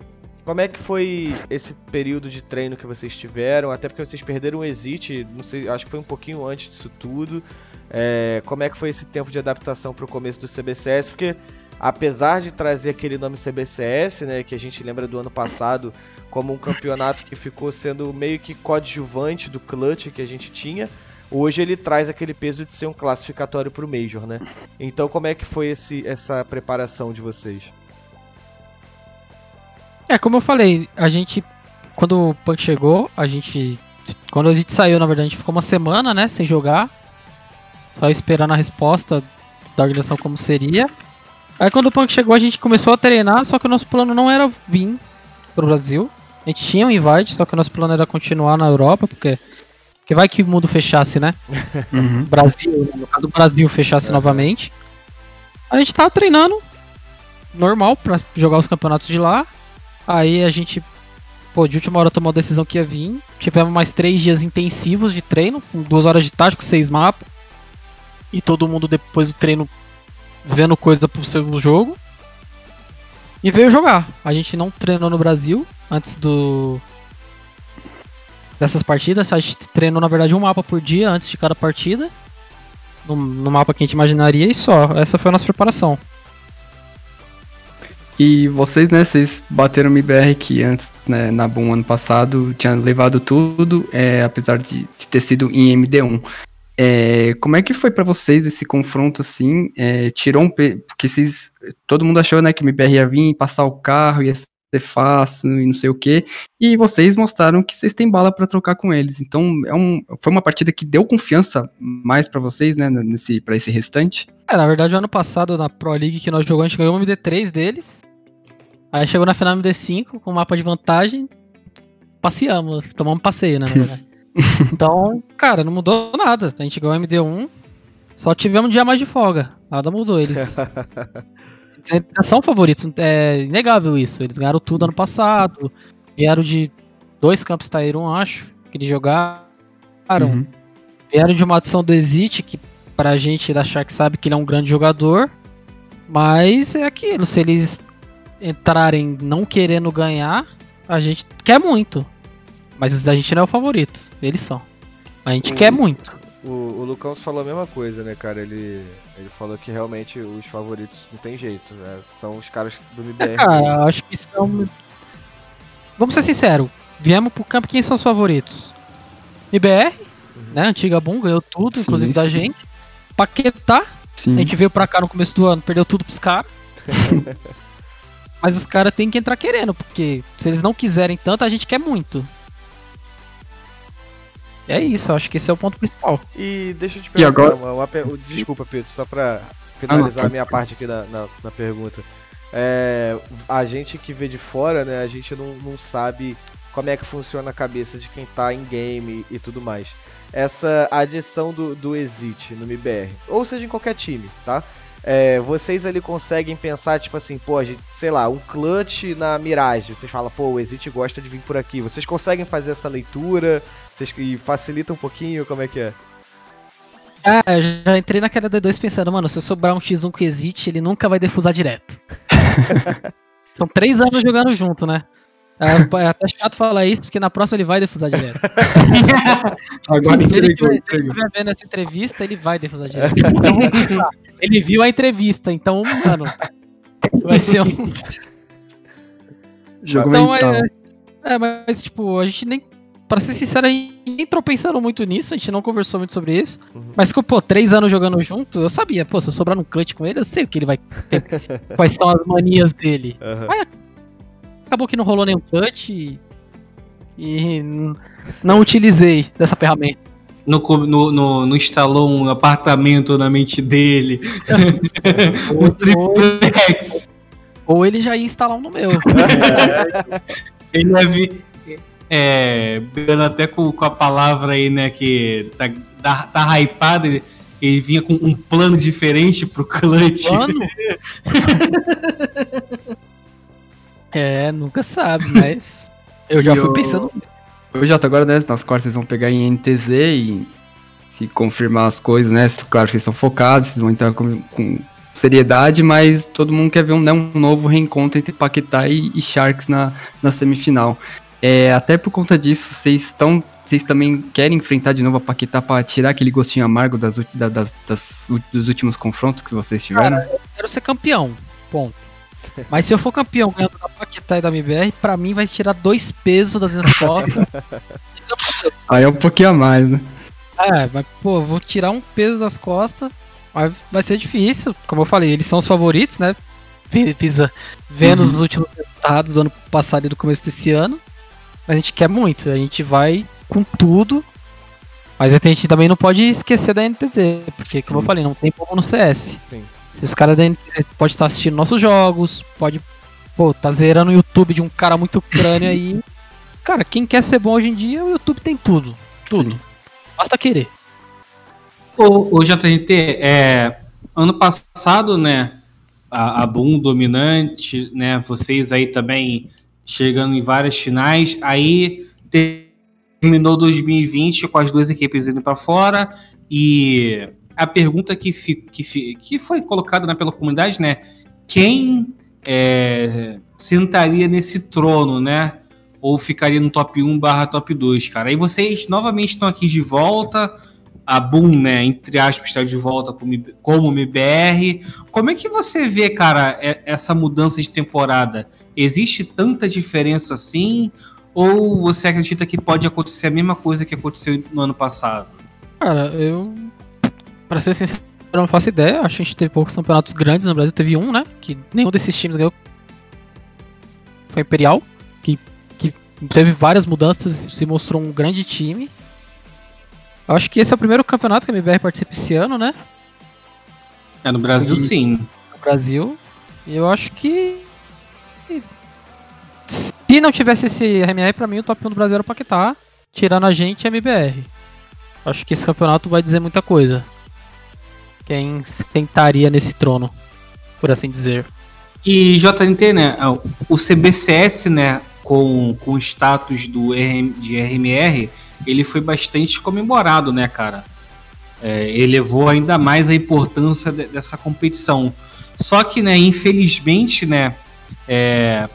Como é que foi esse período de treino que vocês tiveram? Até porque vocês perderam o Exit, não sei, acho que foi um pouquinho antes disso tudo. É, como é que foi esse tempo de adaptação para o começo do CBCS? Porque apesar de trazer aquele nome CBCS, né, que a gente lembra do ano passado como um campeonato que ficou sendo meio que coadjuvante do clutch que a gente tinha, hoje ele traz aquele peso de ser um classificatório para o Major, né? Então como é que foi esse, essa preparação de vocês? É, como eu falei, a gente. Quando o Punk chegou, a gente. Quando a gente saiu, na verdade, a gente ficou uma semana, né? Sem jogar. Só esperando a resposta da organização como seria. Aí quando o Punk chegou, a gente começou a treinar, só que o nosso plano não era vir pro Brasil. A gente tinha um invite, só que o nosso plano era continuar na Europa, porque. Porque vai que o mundo fechasse, né? <laughs> Uhum. Brasil, no caso do Brasil fechasse Aham. novamente. A gente tava treinando normal pra jogar os campeonatos de lá. Aí a gente, pô, de última hora tomou a decisão que ia vir. Tivemos mais três dias intensivos de treino, com duas horas de tático, seis mapas. E todo mundo depois do treino vendo coisa pro seu jogo. E veio jogar. A gente não treinou no Brasil antes do dessas partidas. A gente treinou na verdade um mapa por dia antes de cada partida. No, no mapa que a gente imaginaria e só. Essa foi a nossa preparação. E vocês, né, vocês bateram o MBR que antes, né, na Boom ano passado, tinha levado tudo, é, apesar de, de ter sido em MD1. É, como é que foi pra vocês esse confronto assim? É, tirou um pe... porque vocês, todo mundo achou, né, que o MBR ia vir passar o carro, ia ser fácil e não sei o que, e vocês mostraram que vocês têm bala pra trocar com eles. Então, é um, foi uma partida que deu confiança mais pra vocês, né, nesse para esse restante. É, na verdade, o ano passado na Pro League que nós jogamos, a gente ganhou uma MD3 deles. Aí chegou na final MD5 com mapa de vantagem. Passeamos, tomamos um passeio, né? na verdade. <laughs> então, cara, não mudou nada. A gente ganhou MD1. Só tivemos um dia mais de folga. Nada mudou. Eles, <laughs> eles são favoritos. É inegável isso. Eles ganharam tudo ano passado. Vieram de dois campos 1, acho. Que eles jogaram. Uhum. Vieram de uma adição do Exit, que pra gente da Shark sabe que ele é um grande jogador. Mas é aquilo, se eles entrarem não querendo ganhar, a gente quer muito. Mas a gente não é o favorito, eles são. A gente O- quer muito. O, o Lucão falou a mesma coisa, né, cara? Ele, ele falou que realmente os favoritos não tem jeito. né? São os caras do MBR. É, cara, acho que um... Vamos ser sinceros, viemos pro campo, quem são os favoritos? IBR, né? Antiga Boom, ganhou tudo, Sim, inclusive da sim. gente. Paquetá, Sim. A gente veio pra cá no começo do ano, perdeu tudo pros caras. <laughs> Mas os caras têm que entrar querendo, porque se eles não quiserem tanto, a gente quer muito. É isso, eu acho que esse é o ponto principal. E deixa eu te E perguntar, agora- uma, uma per- Desculpa, Pedro, só pra finalizar Ah, a minha parte aqui na, na, na pergunta. É, a gente que vê de fora, né, a gente não, não sabe como é que funciona a cabeça de quem tá em game e tudo mais. Essa adição do, do Exit no MBR, ou seja, em qualquer time, tá? É, vocês ali conseguem pensar, tipo assim, pô, a gente, sei lá, um clutch na Mirage. Vocês falam, pô, o Exit gosta de vir por aqui. Vocês conseguem fazer essa leitura? Vocês, e facilita um pouquinho? Como é que é? Ah, eu já entrei naquela D2 pensando, mano, se eu sobrar um X1 com Exit, ele nunca vai defusar direto. <laughs> São três anos jogando junto, né? É, é até chato falar isso, porque na próxima ele vai defusar direto. <laughs> Agora se ele estiver vendo essa entrevista, ele vai defusar direto. <laughs> ele viu a entrevista, então, mano, vai ser um. <laughs> Jogo Então, mental. é, é, mas, tipo, a gente nem. Pra ser sincero, a gente nem entrou pensando muito nisso, a gente não conversou muito sobre isso. Uhum. Mas, pô, três anos jogando junto, eu sabia, pô, se eu sobrar no clutch com ele, eu sei o que ele vai ter. quais são as manias dele. Aham. Acabou que não rolou nenhum clutch e. e não utilizei dessa ferramenta. No, no, no, no instalou um apartamento na mente dele. <laughs> um triplex. Ou ele já ia instalar um no meu. <laughs> Ele deve. É, brigando até com, com a palavra aí, né? Que tá, tá, tá hypado. Ele, ele vinha com um plano diferente pro clutch. Mano. <laughs> é, nunca sabe, mas. Eu já <laughs> E fui o- pensando nisso. Ô, Jota, agora, né, nas quartas vocês vão pegar em NTZ e se confirmar as coisas, né? Claro que vocês são focados, vocês vão entrar com, com seriedade, mas todo mundo quer ver um, né, um novo reencontro entre Paquetá e, e Sharks na, na semifinal. É, até por conta disso, vocês estão. Vocês também querem enfrentar de novo a Paquetá para tirar aquele gostinho amargo das, da- das- das- dos últimos confrontos que vocês tiveram? quero ser campeão. Ponto. Mas se eu for campeão ganhando da Paquetá e da MBR, pra mim vai tirar dois pesos das minhas costas. <laughs> Aí é um pouquinho a mais, né? é, mas, pô, vou tirar um peso das costas. Mas vai ser difícil. Como eu falei, eles são os favoritos, né? Vi- Visa, vendo Uhum. os últimos resultados do ano passado e do começo desse ano. Mas a gente quer muito. A gente vai com tudo. Mas a gente também não pode esquecer da NTZ. Porque, como eu falei, não tem como no CS. Sim. Se os caras da NTZ pode estar assistindo nossos jogos, pode, pô, tá zerando o YouTube de um cara muito crânio aí. <laughs> Cara, quem quer ser bom hoje em dia, o YouTube tem tudo. Tudo. Sim. Basta querer. O, o JNT, é, ano passado, né, a, a Boom dominante, né, vocês aí também chegando em várias finais, aí terminou 2020 com as duas equipes indo para fora e a pergunta que, fi, que, fi, que foi colocada né, pela comunidade, né, quem é, sentaria nesse trono, né, ou ficaria no top 1 barra top 2, cara. Aí vocês novamente estão aqui de volta, a Boom, né, entre aspas, está de volta como, como MBR. Como é que você vê, cara, e- essa mudança de temporada? Existe tanta diferença assim? Ou você acredita que pode acontecer a mesma coisa que aconteceu no ano passado? Cara, eu. Pra ser sincero, eu não faço ideia. Acho que a gente teve poucos campeonatos grandes no Brasil. Teve um, né? Que nenhum desses times ganhou. Foi Imperial. Que, que teve várias mudanças se mostrou um grande time. Eu acho que esse é o primeiro campeonato que a MBR participa esse ano, né? É, no Brasil, sim. No Brasil. E eu acho que. Se não tivesse esse RMR, pra mim o top 1 do Brasil era o Paquetá. Tirando a gente e a MBR. Acho que esse campeonato vai dizer muita coisa. Quem sentaria nesse trono, por assim dizer. E JNT, né? O CBCS, né? Com, com o status do RM, de RMR, ele foi bastante comemorado, né, cara? É, elevou ainda mais a importância de- dessa competição. Só que, né, infelizmente, né, é,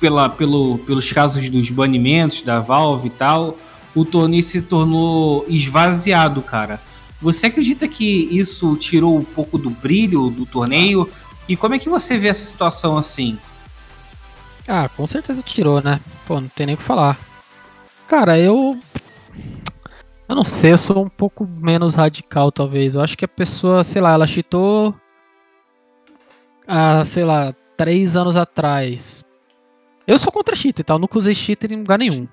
pela, pelo, pelos casos dos banimentos da Valve e tal, o torneio se tornou esvaziado, cara. Você acredita que isso tirou um pouco do brilho do torneio? E como é que você vê essa situação assim? Ah, com certeza tirou, né? Pô, não tem nem o que falar. Cara, eu. Eu não sei, eu sou um pouco menos radical, talvez. Eu acho que a pessoa, sei lá, ela cheatou. Ah, sei lá, três anos atrás. Eu sou contra cheater e tal, nunca usei cheater em lugar nenhum.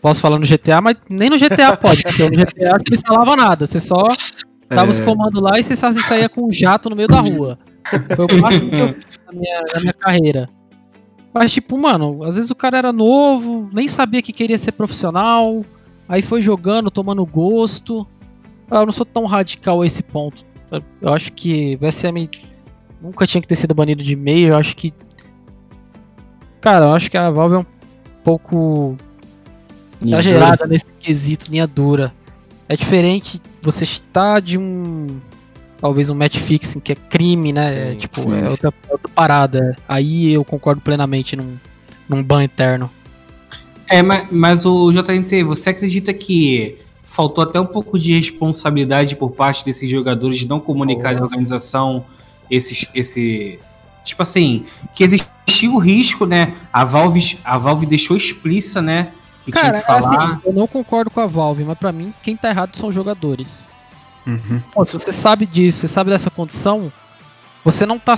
Posso falar no GTA, mas nem no GTA pode, porque no GTA você não instalava nada, você só dava os É. comandos lá e você saía com um jato no meio da rua. Foi o máximo que eu fiz na minha, na minha carreira. Mas, tipo, mano, às vezes o cara era novo, nem sabia que queria ser profissional, aí foi jogando, tomando gosto. Eu não sou tão radical a esse ponto. Eu acho que o SM nunca tinha que ter sido banido de meio. Eu acho que. Cara, eu acho que a Valve é um pouco exagerada nesse quesito, linha dura. É diferente você estar de um. Talvez um match fixing, que é crime, né? Sim, é, tipo, sim, é sim. outra, outra parada. Aí eu concordo plenamente num, num ban eterno. É, mas, mas o JNT, você acredita que faltou até um pouco de responsabilidade por parte desses jogadores de não comunicar à organização esses, esse. Tipo assim, que existia o risco, né? A Valve, a Valve deixou explícita, né? Que tinha Cara, que falar. assim, eu não concordo com a Valve, mas pra mim, quem tá errado são os jogadores. Uhum. Pô, se você sabe disso, você sabe dessa condição, você não tá.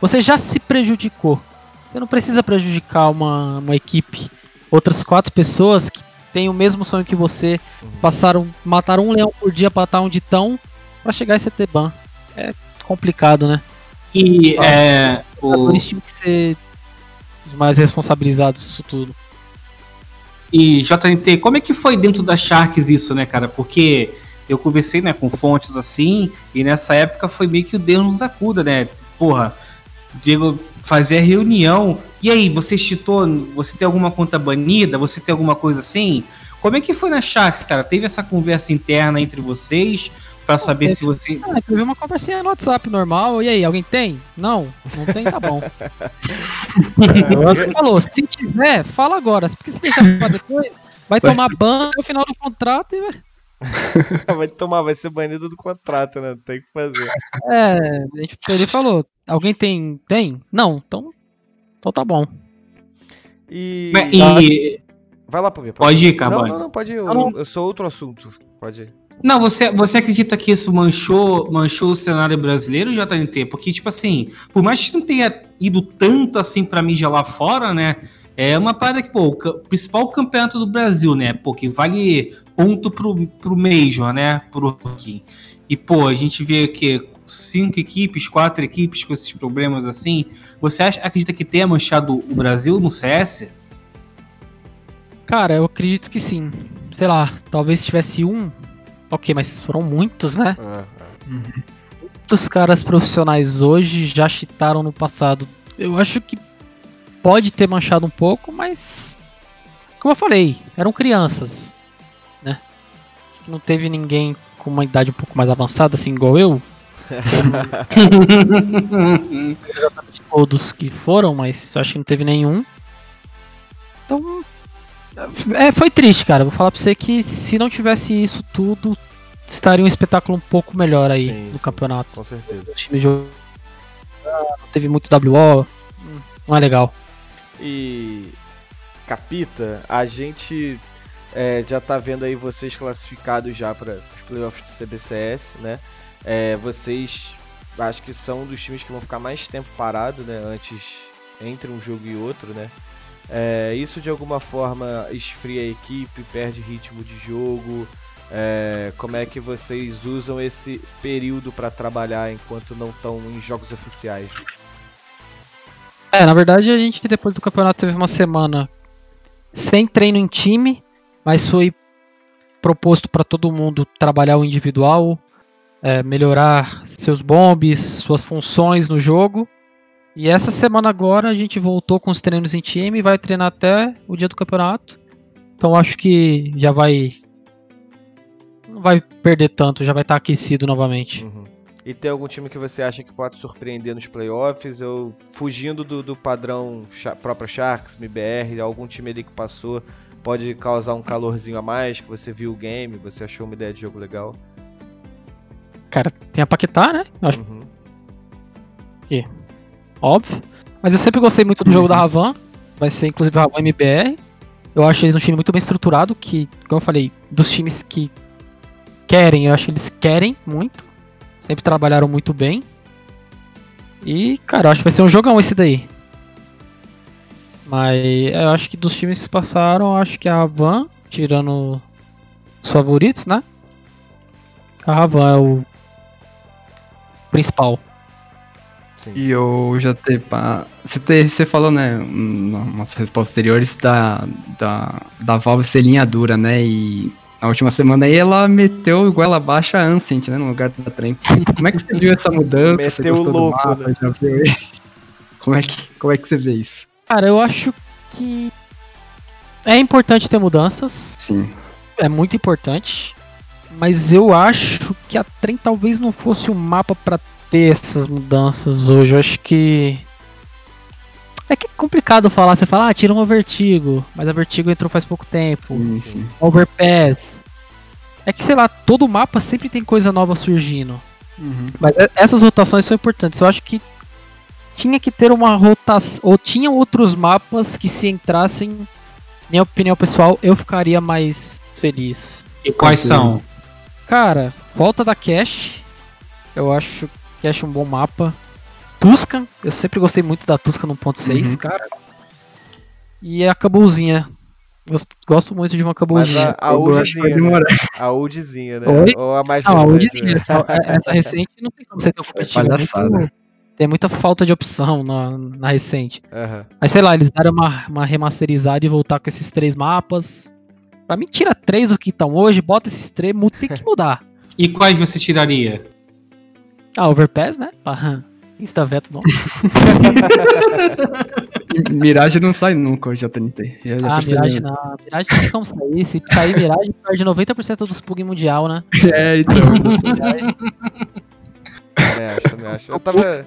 Você já se prejudicou. Você não precisa prejudicar uma, uma equipe. Outras quatro pessoas que têm o mesmo sonho que você, passaram, mataram um leão por dia pra estar onde estão, pra chegar a CT ban. É complicado, né? E é, Os o, tinham que ser os mais responsabilizados disso tudo. E JNT, como é que foi dentro da Sharks isso, né, cara? Porque eu conversei, né, com fontes assim, e nessa época foi meio que o Deus nos acuda, né? Porra, Diego fazer reunião. E aí, você chitou, você tem alguma conta banida? Você tem alguma coisa assim? Como é que foi na Sharks, cara? Teve essa conversa interna entre vocês pra saber se você. Ah, teve uma conversinha no WhatsApp normal. E aí, alguém tem? Não, não tem, tá bom. <laughs> Você falou, se tiver, fala agora. Porque se deixar pra depois, vai tomar ban no final do contrato e vai. <laughs> vai tomar, vai ser banido do contrato, né? Tem que fazer. É, ele falou, alguém tem? Tem? Não, então. Então tá bom. E. Mas- E. Vai lá, Pumir. Pode ir, Não, Carbone. não, não, pode ir. Eu, Não, não. eu sou outro assunto. Pode ir. Não, você, você acredita que isso manchou, manchou o cenário brasileiro, JNT? Porque, tipo assim, por mais que não tenha ido tanto assim pra mídia lá fora, né? É uma parada que, pô, o principal campeonato do Brasil, né? Pô, que vale ponto pro, pro Major, né? Pro Rookie. E, pô, a gente vê que cinco equipes, quatro equipes com esses problemas assim. Você acha, acredita que tenha manchado o Brasil no CS? Cara, eu acredito que sim. Sei lá, talvez se tivesse um. Ok, mas foram muitos, né? Ah, Muitos caras profissionais hoje já chitaram no passado. Eu acho que pode ter manchado um pouco, mas. Como eu falei, eram crianças. Né? Acho que não teve ninguém com uma idade um pouco mais avançada, assim, igual eu. Exatamente <laughs> todos que foram, mas eu acho que não teve nenhum. Então. É, foi triste, cara. Vou falar pra você que se não tivesse isso tudo, estaria um espetáculo um pouco melhor aí Sim, no sim. campeonato. com certeza. O time jogou. Não teve muito WO. Não é legal. E. Capita, a gente é, já tá vendo aí vocês classificados já para os playoffs do CBCS, né? É, vocês acho que são um dos times que vão ficar mais tempo parado, né? Antes entre um jogo e outro, né? É, isso de alguma forma esfria a equipe, perde ritmo de jogo. É, como é que vocês usam esse período para trabalhar enquanto não estão em jogos oficiais? É, na verdade a gente depois do campeonato teve uma semana sem treino em time, mas foi proposto para todo mundo trabalhar o individual, é, melhorar seus bombes, suas funções no jogo. E essa semana agora a gente voltou com os treinos em time e vai treinar até o dia do campeonato. Então acho que já vai. Não vai perder tanto, já vai estar aquecido novamente. Uhum. E tem algum time que você acha que pode surpreender nos playoffs? Ou fugindo do, do padrão próprio Sharks, MBR, algum time ali que passou pode causar um calorzinho a mais, que você viu o game, você achou uma ideia de jogo legal? Cara, tem a Paquetá, né? Acho Uhum. Óbvio. Mas eu sempre gostei muito do jogo da Ravan. Vai ser inclusive a Ravan MBR. Eu acho eles um time muito bem estruturado, que, como eu falei, dos times que querem, eu acho que eles querem muito. Sempre trabalharam muito bem. E, cara, eu acho que vai ser um jogão esse daí. Mas eu acho que dos times que passaram, acho que a Ravan, tirando os favoritos, né? A Ravan é o principal. Sim. E o JT, pá, você, te- você falou, né, nas respostas anteriores da, da, da Valve ser linha dura, né, e na última semana aí ela meteu goela abaixo a Ancient, né, no lugar da Trem. Como é que você viu essa mudança? Você Meteu gostou do louco, mapa? né? Já viu? Como é, que, como é que você vê isso? Cara, eu acho que é importante ter mudanças. Sim. é muito importante, mas eu acho que a Trem talvez não fosse o mapa pra ter essas mudanças hoje. Eu acho que é que é complicado falar, você fala, ah, tira uma Vertigo, mas a Vertigo entrou faz pouco tempo. Sim, sim. Overpass. É que sei lá, todo mapa sempre tem coisa nova surgindo. Uhum. Mas e- essas rotações são importantes. Eu acho que tinha que ter uma rotação. Ou tinha outros mapas que se entrassem, minha opinião pessoal, eu ficaria mais feliz. E quais são? Cara, volta da Cache. Eu acho Cache um bom mapa. Tuscan, eu sempre gostei muito da Tuscan no ponto 6, Uhum. cara. E a Cabuzinha. Gosto, gosto muito de uma Mas Cabuzinha. a, a que vai oldzinha, né? A oldzinha, né? Oi? Ou a mais Não, a recente, Oldzinha, né? essa, é, essa recente não tem como você ter um competitivo. é muito- tem muita falta de opção na, na recente. Aham. Mas sei lá, eles deram uma, uma remasterizada e voltar com esses três mapas. Pra mim, tira três do que estão hoje, bota esses três, tem que mudar. E quais você tiraria? Ah, Overpass, né? Pá, Instaveto não. <laughs> Mirage não sai nunca, JNT. Já, já Ah, percebi. Mirage não. Mirage não tem como sair. Se sair Mirage, perde 90% dos plug mundial, né? <laughs> É, então. <laughs> Também acho, também acho. Eu tava. Em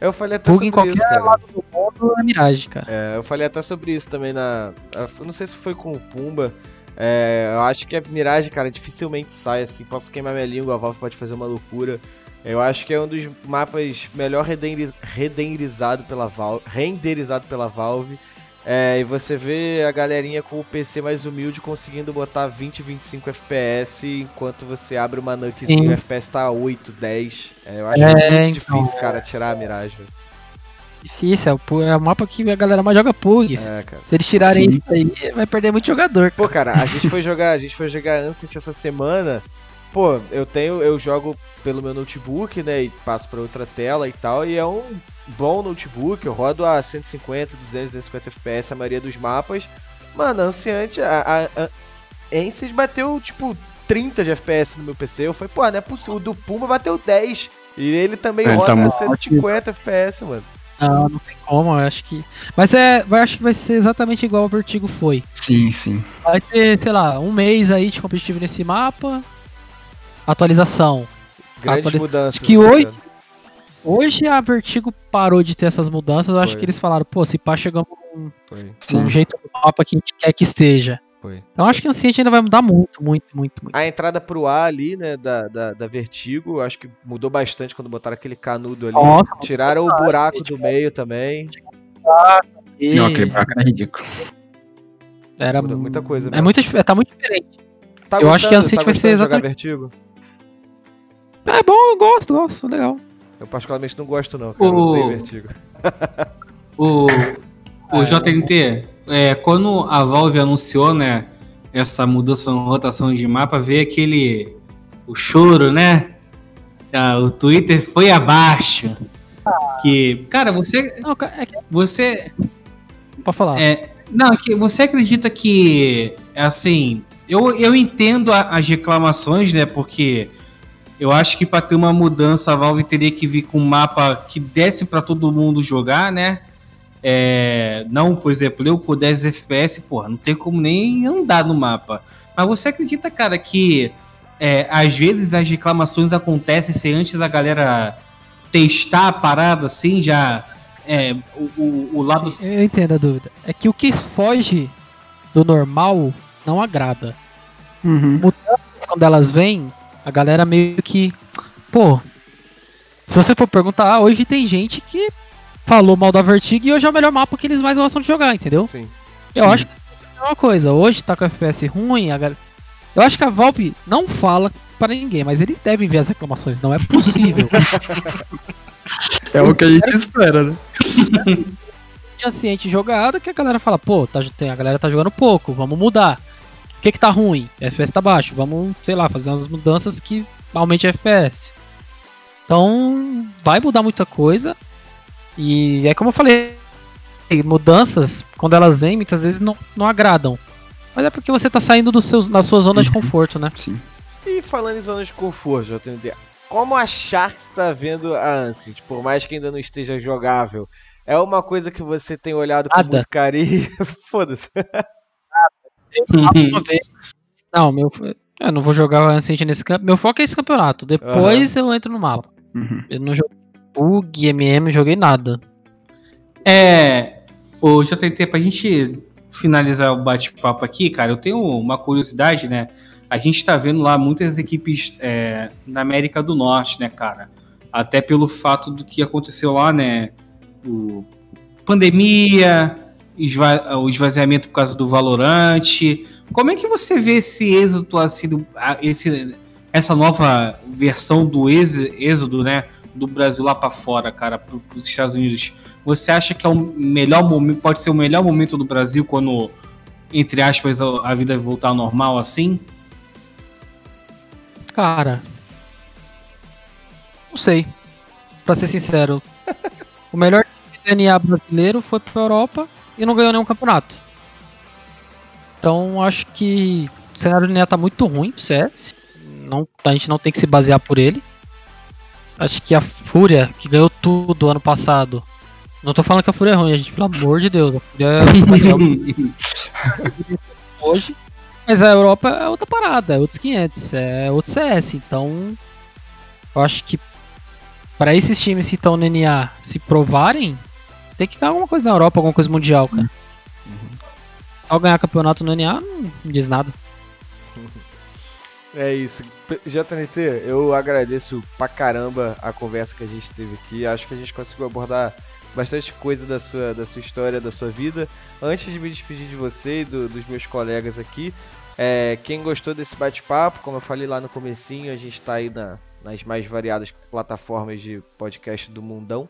Eu falei até plug em sobre isso, qualquer cara. lado do mundo é Mirage, cara. É, eu falei até sobre isso também na. Eu não sei se foi com o Pumba. É, eu acho que a Mirage, cara, dificilmente sai assim. Posso queimar minha língua, a Valve pode fazer uma loucura. Eu acho que é um dos mapas melhor renderiz- renderizado pela Valve. Renderizado pela Valve. É, e você vê a galerinha com o PC mais humilde conseguindo botar 20, 25 FPS enquanto você abre uma nukezinha e o FPS tá 8, 10. É, eu acho É, muito então, difícil, cara, tirar a Mirage. Difícil, é o, é o mapa que a galera mais joga Pugs. É, cara. Se eles tirarem Sim. isso aí, vai perder muito jogador. Pô, cara, a gente <laughs> foi jogar, a gente foi jogar Ancient essa semana. Pô, eu tenho, eu jogo pelo meu notebook, né, e passo pra outra tela e tal, e é um bom notebook, eu rodo a 150, 200, 250 FPS a maioria dos mapas. Mano, Ancient, a, a, a Ancient bateu, tipo, 30 de FPS no meu PC. Eu falei, pô, não é possível, o do Puma bateu 10. E ele também ele roda tá a muito 150 FPS, mano. Não, não tem como, eu acho que. Mas é. Eu acho que vai ser exatamente igual o Vertigo foi. Sim, sim. Vai ter, sei lá, um mês aí de competitivo nesse mapa. Atualização. Grandes mudanças. acho que né, hoje-? Hoje a Vertigo parou de ter essas mudanças. Eu acho Foi. que eles falaram, pô, se pá, chegamos num, num jeito do mapa que a gente quer que esteja. Foi. Então acho que a Ancient ainda vai mudar muito, muito, muito, muito. A entrada pro A ali, né, da, da, da Vertigo, acho que mudou bastante quando botaram aquele canudo ali. Nossa, Tiraram o buraco do meio também. E Não, aquele buraco era ridículo. era Muda muita coisa É mesmo. muito, dif- tá muito diferente. Tá Eu acho que a gostando? Ancient tá vai ser exatamente- Vertigo? É bom, eu gosto, gosto, legal. Eu particularmente não gosto não, cara. Eu O- Vertigo. <laughs> O, o JNT, é, quando a Valve anunciou, né, essa mudança na rotação de mapa, veio aquele o choro, né? Ah, o Twitter foi abaixo. Que, cara, você, Não, é que você, pode falar. é, não, que você acredita que, assim, eu, eu entendo a- as reclamações, né? Porque eu acho que para ter uma mudança a Valve teria que vir com um mapa que desse para todo mundo jogar, né? É, não, por exemplo, eu com 10 FPS, porra, não tem como nem andar no mapa. Mas você acredita, cara, que é, às vezes as reclamações acontecem sem antes a galera testar a parada assim, já é, o, o, o lado Eu entendo a dúvida. É que o que foge do normal não agrada. Uhum. Mas quando elas vêm, a galera meio que. Pô. Se você for perguntar, ah, hoje tem gente que falou mal da Vertigo e hoje é o melhor mapa que eles mais gostam de jogar, entendeu? Sim. Eu Sim. acho que é uma coisa. Hoje tá com FPS ruim, a galera. Eu acho que a Valve não fala para ninguém, mas eles devem ver as reclamações. Não é possível. <laughs> É o que a gente espera, né? <laughs> tinha ciente jogada que a galera fala, pô, tá, tem, a galera tá jogando pouco, vamos mudar. O que que tá ruim? FPS tá baixo, vamos, sei lá, fazer umas mudanças que aumente a FPS. Então, vai mudar muita coisa. E é como eu falei, mudanças, quando elas vêm, muitas vezes não, não agradam. Mas é porque você tá saindo do seu, da sua zona de conforto, né? Sim. E falando em zona de conforto, JNT, como a Sharks tá vendo a Ancient, por mais que ainda não esteja jogável, é uma coisa que você tem olhado com Nada. muito carinho? <laughs> Foda-se. Vez. Não, meu. Eu não vou jogar o Ancient nesse campo. Meu foco é esse campeonato. Depois eu entro no mapa. Uhum. Eu não joguei bug, MM, joguei nada. É. O JT, pra gente finalizar o bate-papo aqui, cara, eu tenho uma curiosidade, né? A gente tá vendo lá muitas equipes é, na América do Norte, né, cara? Até pelo fato do que aconteceu lá, né? O pandemia, esva- o esvaziamento por causa do Valorante. Como é que você vê esse êxito, assim, esse, essa nova versão do êx- êxodo, né? Do Brasil lá pra fora, cara, para os Estados Unidos. Você acha que é o melhor momento, pode ser o melhor momento do Brasil quando, entre aspas, a, vida voltar ao normal assim? Cara. Não sei. Pra ser sincero. <laughs> o melhor time do DNA brasileiro foi pra Europa e não ganhou nenhum campeonato. Então acho que o cenário do DNA tá muito ruim pro CS. Não, a gente não tem que se basear por ele. Acho que a Fúria, que ganhou tudo ano passado. Não tô falando que a Fúria é ruim, gente, pelo amor de Deus. A Fúria é <laughs> hoje. Mas a Europa é outra parada, é outros 500, é outro CS. Então, eu acho que para esses times que estão no NA se provarem, tem que ganhar alguma coisa na Europa, alguma coisa mundial, cara. Só ganhar campeonato no NA não diz nada. É isso. JNT, eu agradeço pra caramba a conversa que a gente teve aqui. Acho que a gente conseguiu abordar bastante coisa da sua, da sua história, da sua vida. Antes de me despedir de você e do- dos meus colegas aqui, é, quem gostou desse bate-papo, como eu falei lá no comecinho, a gente tá aí na- nas mais variadas plataformas de podcast do mundão.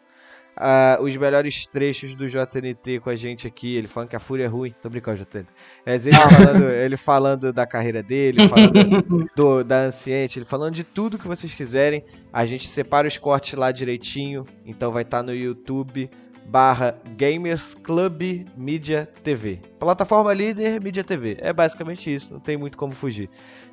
Ah, os melhores trechos do JNT com a gente aqui, ele falando que a Fúria é ruim, tô brincando, JNT. Mas ele falando, ele falando da carreira dele, falando <laughs> do, da Anciente, ele falando de tudo que vocês quiserem. A gente separa os cortes lá direitinho, então vai estar no YouTube barra Gamers Club Media TV. Plataforma líder Media TV. É basicamente isso, não tem muito como fugir.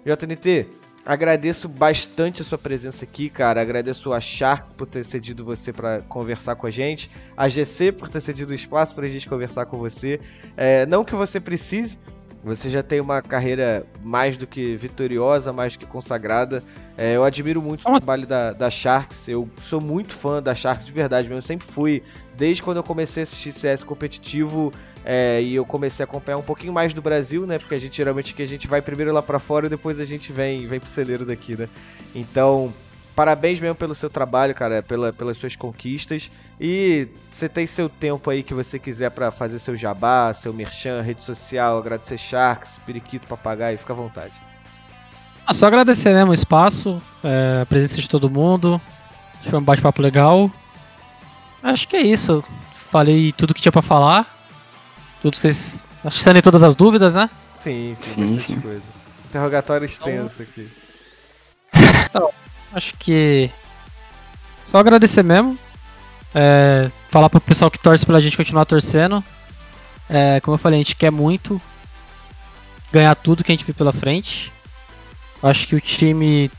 JNT, agradeço bastante a sua presença aqui, cara. Agradeço a Sharks por ter cedido você para conversar com a gente, a GC por ter cedido o espaço pra gente conversar com você. É, não que você precise, você já tem uma carreira mais do que vitoriosa, mais do que consagrada. É, eu admiro muito o trabalho da, da Sharks. Eu sou muito fã da Sharks de verdade mesmo. Eu sempre fui, desde quando eu comecei a assistir CS competitivo. É, e eu comecei a acompanhar um pouquinho mais do Brasil, né? Porque a gente geralmente que a gente vai primeiro lá pra fora e depois a gente vem, vem pro celeiro daqui, né? Então, parabéns mesmo pelo seu trabalho, cara, pela, pelas suas conquistas. E você tem seu tempo aí que você quiser pra fazer seu jabá, seu merchan, rede social, agradecer Sharks, Periquito, Papagaio, fica à vontade. Ah, só agradecer mesmo o espaço, é, a presença de todo mundo. Foi um bate-papo legal. Acho que é isso. Falei tudo que tinha pra falar. Tudo que vocês. Acho que todas as dúvidas, né? Sim, sim, Sim, bastante sim. coisa. Interrogatório extenso aqui. Acho que. Só agradecer mesmo. É, falar pro pessoal que torce pela gente continuar torcendo. É, como eu falei, a gente quer muito ganhar tudo que a gente viu pela frente. Acho que o time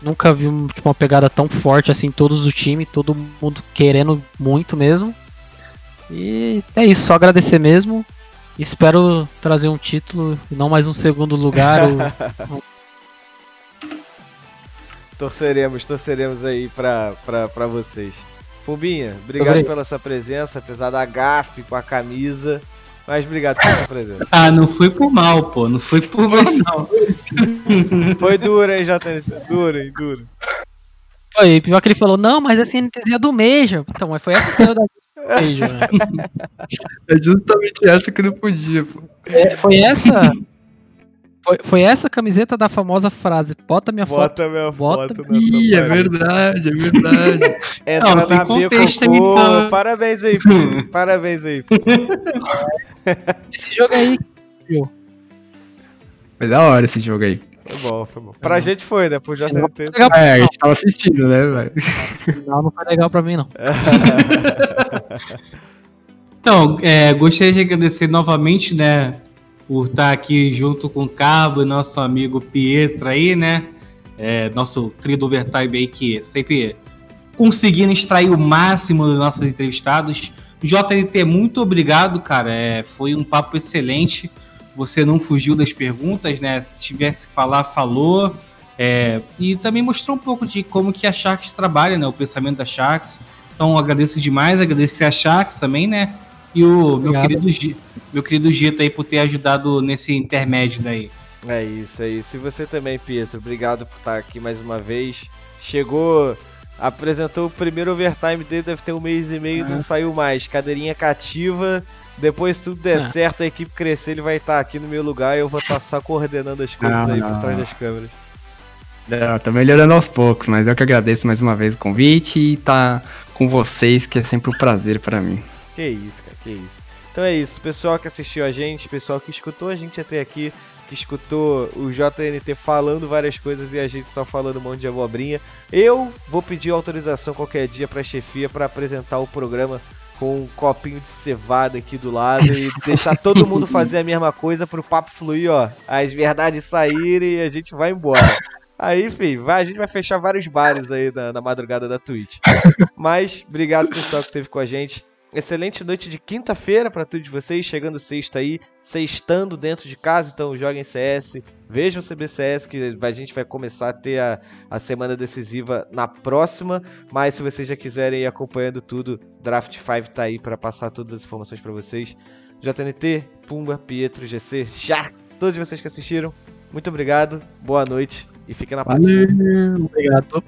nunca viu tipo, uma pegada tão forte assim, todos o time, todo mundo querendo muito mesmo. E é isso, só agradecer mesmo. Espero trazer um título e não mais um segundo lugar. ou- <laughs> Torceremos, torceremos aí pra, pra, pra vocês. Fumbinha, obrigado Obrigado. pela sua presença, apesar da gafe com a camisa. Mas obrigado pela sua presença. Ah, não foi por mal, pô. Não foi por mal, não. <laughs> Foi duro, hein, JNT? Duro, hein? Duro. Foi, pior que ele falou, não, mas a CNTzinha do Major. Então, mas foi essa que eu da Major, né? <laughs> É justamente essa que não podia, pô. É, Foi essa. <laughs> Foi, foi essa camiseta da famosa frase, bota minha foto. Bota minha Bota- foto nessa Ih, é verdade, é verdade. <laughs> Entra Não, tem na contexto, pô. então. Parabéns aí, filho. Parabéns aí. filho. Esse jogo aí, Foi da hora esse jogo aí. Foi bom, foi bom. Pra gente foi, né? Pro JNT. Legal, É, a gente tava assistindo, né, velho? não, não foi legal pra mim, não. <laughs> Então, é, gostaria de agradecer novamente, né, por estar aqui junto com o Cabo e nosso amigo Pietro aí, né? É, nosso trio do Overtime aí que sempre conseguindo extrair o máximo dos nossos entrevistados. JNT, muito obrigado, cara. É, foi um papo excelente. Você não fugiu das perguntas, né? Se tivesse que falar, falou. É, e também mostrou um pouco de como que a Sharks trabalha, né? O pensamento da Sharks. Então agradeço demais, agradecer a Sharks também, né? E o meu querido, Gi- meu querido Gito aí por ter ajudado nesse intermédio daí. É isso, é isso. E você também, Pietro. Obrigado por estar aqui mais uma vez. Chegou, apresentou o primeiro overtime dele, deve ter um mês e meio, não saiu mais. Cadeirinha cativa. Depois tudo der É. certo, a equipe crescer, ele vai estar aqui no meu lugar e eu vou estar só coordenando as coisas Não, aí não, por trás das câmeras. Não, tá melhorando aos poucos, mas eu que agradeço mais uma vez o convite e tá com vocês, que é sempre um prazer pra mim. Que isso, cara, que isso. Então é isso, pessoal que assistiu a gente, pessoal que escutou a gente até aqui, que escutou o JNT falando várias coisas e a gente só falando um monte de abobrinha. Eu vou pedir autorização qualquer dia pra chefia pra apresentar o programa com um copinho de cevada aqui do lado e deixar todo mundo fazer a mesma coisa pro papo fluir, ó. As verdades saírem e a gente vai embora. Aí, enfim, vai, a gente vai fechar vários bares aí na, na madrugada da Twitch. Mas, obrigado pessoal que esteve com a gente. Excelente noite de quinta-feira pra todos vocês, chegando sexta aí, sextando dentro de casa, então joguem CS, vejam o CBCS, que a gente vai começar a ter a, a semana decisiva na próxima, mas se vocês já quiserem ir acompanhando tudo, Draft 5 tá aí pra passar todas as informações pra vocês. JNT, Pumba, Pietro, GC, Sharks, todos vocês que assistiram, muito obrigado, boa noite e fiquem na paz. Obrigado.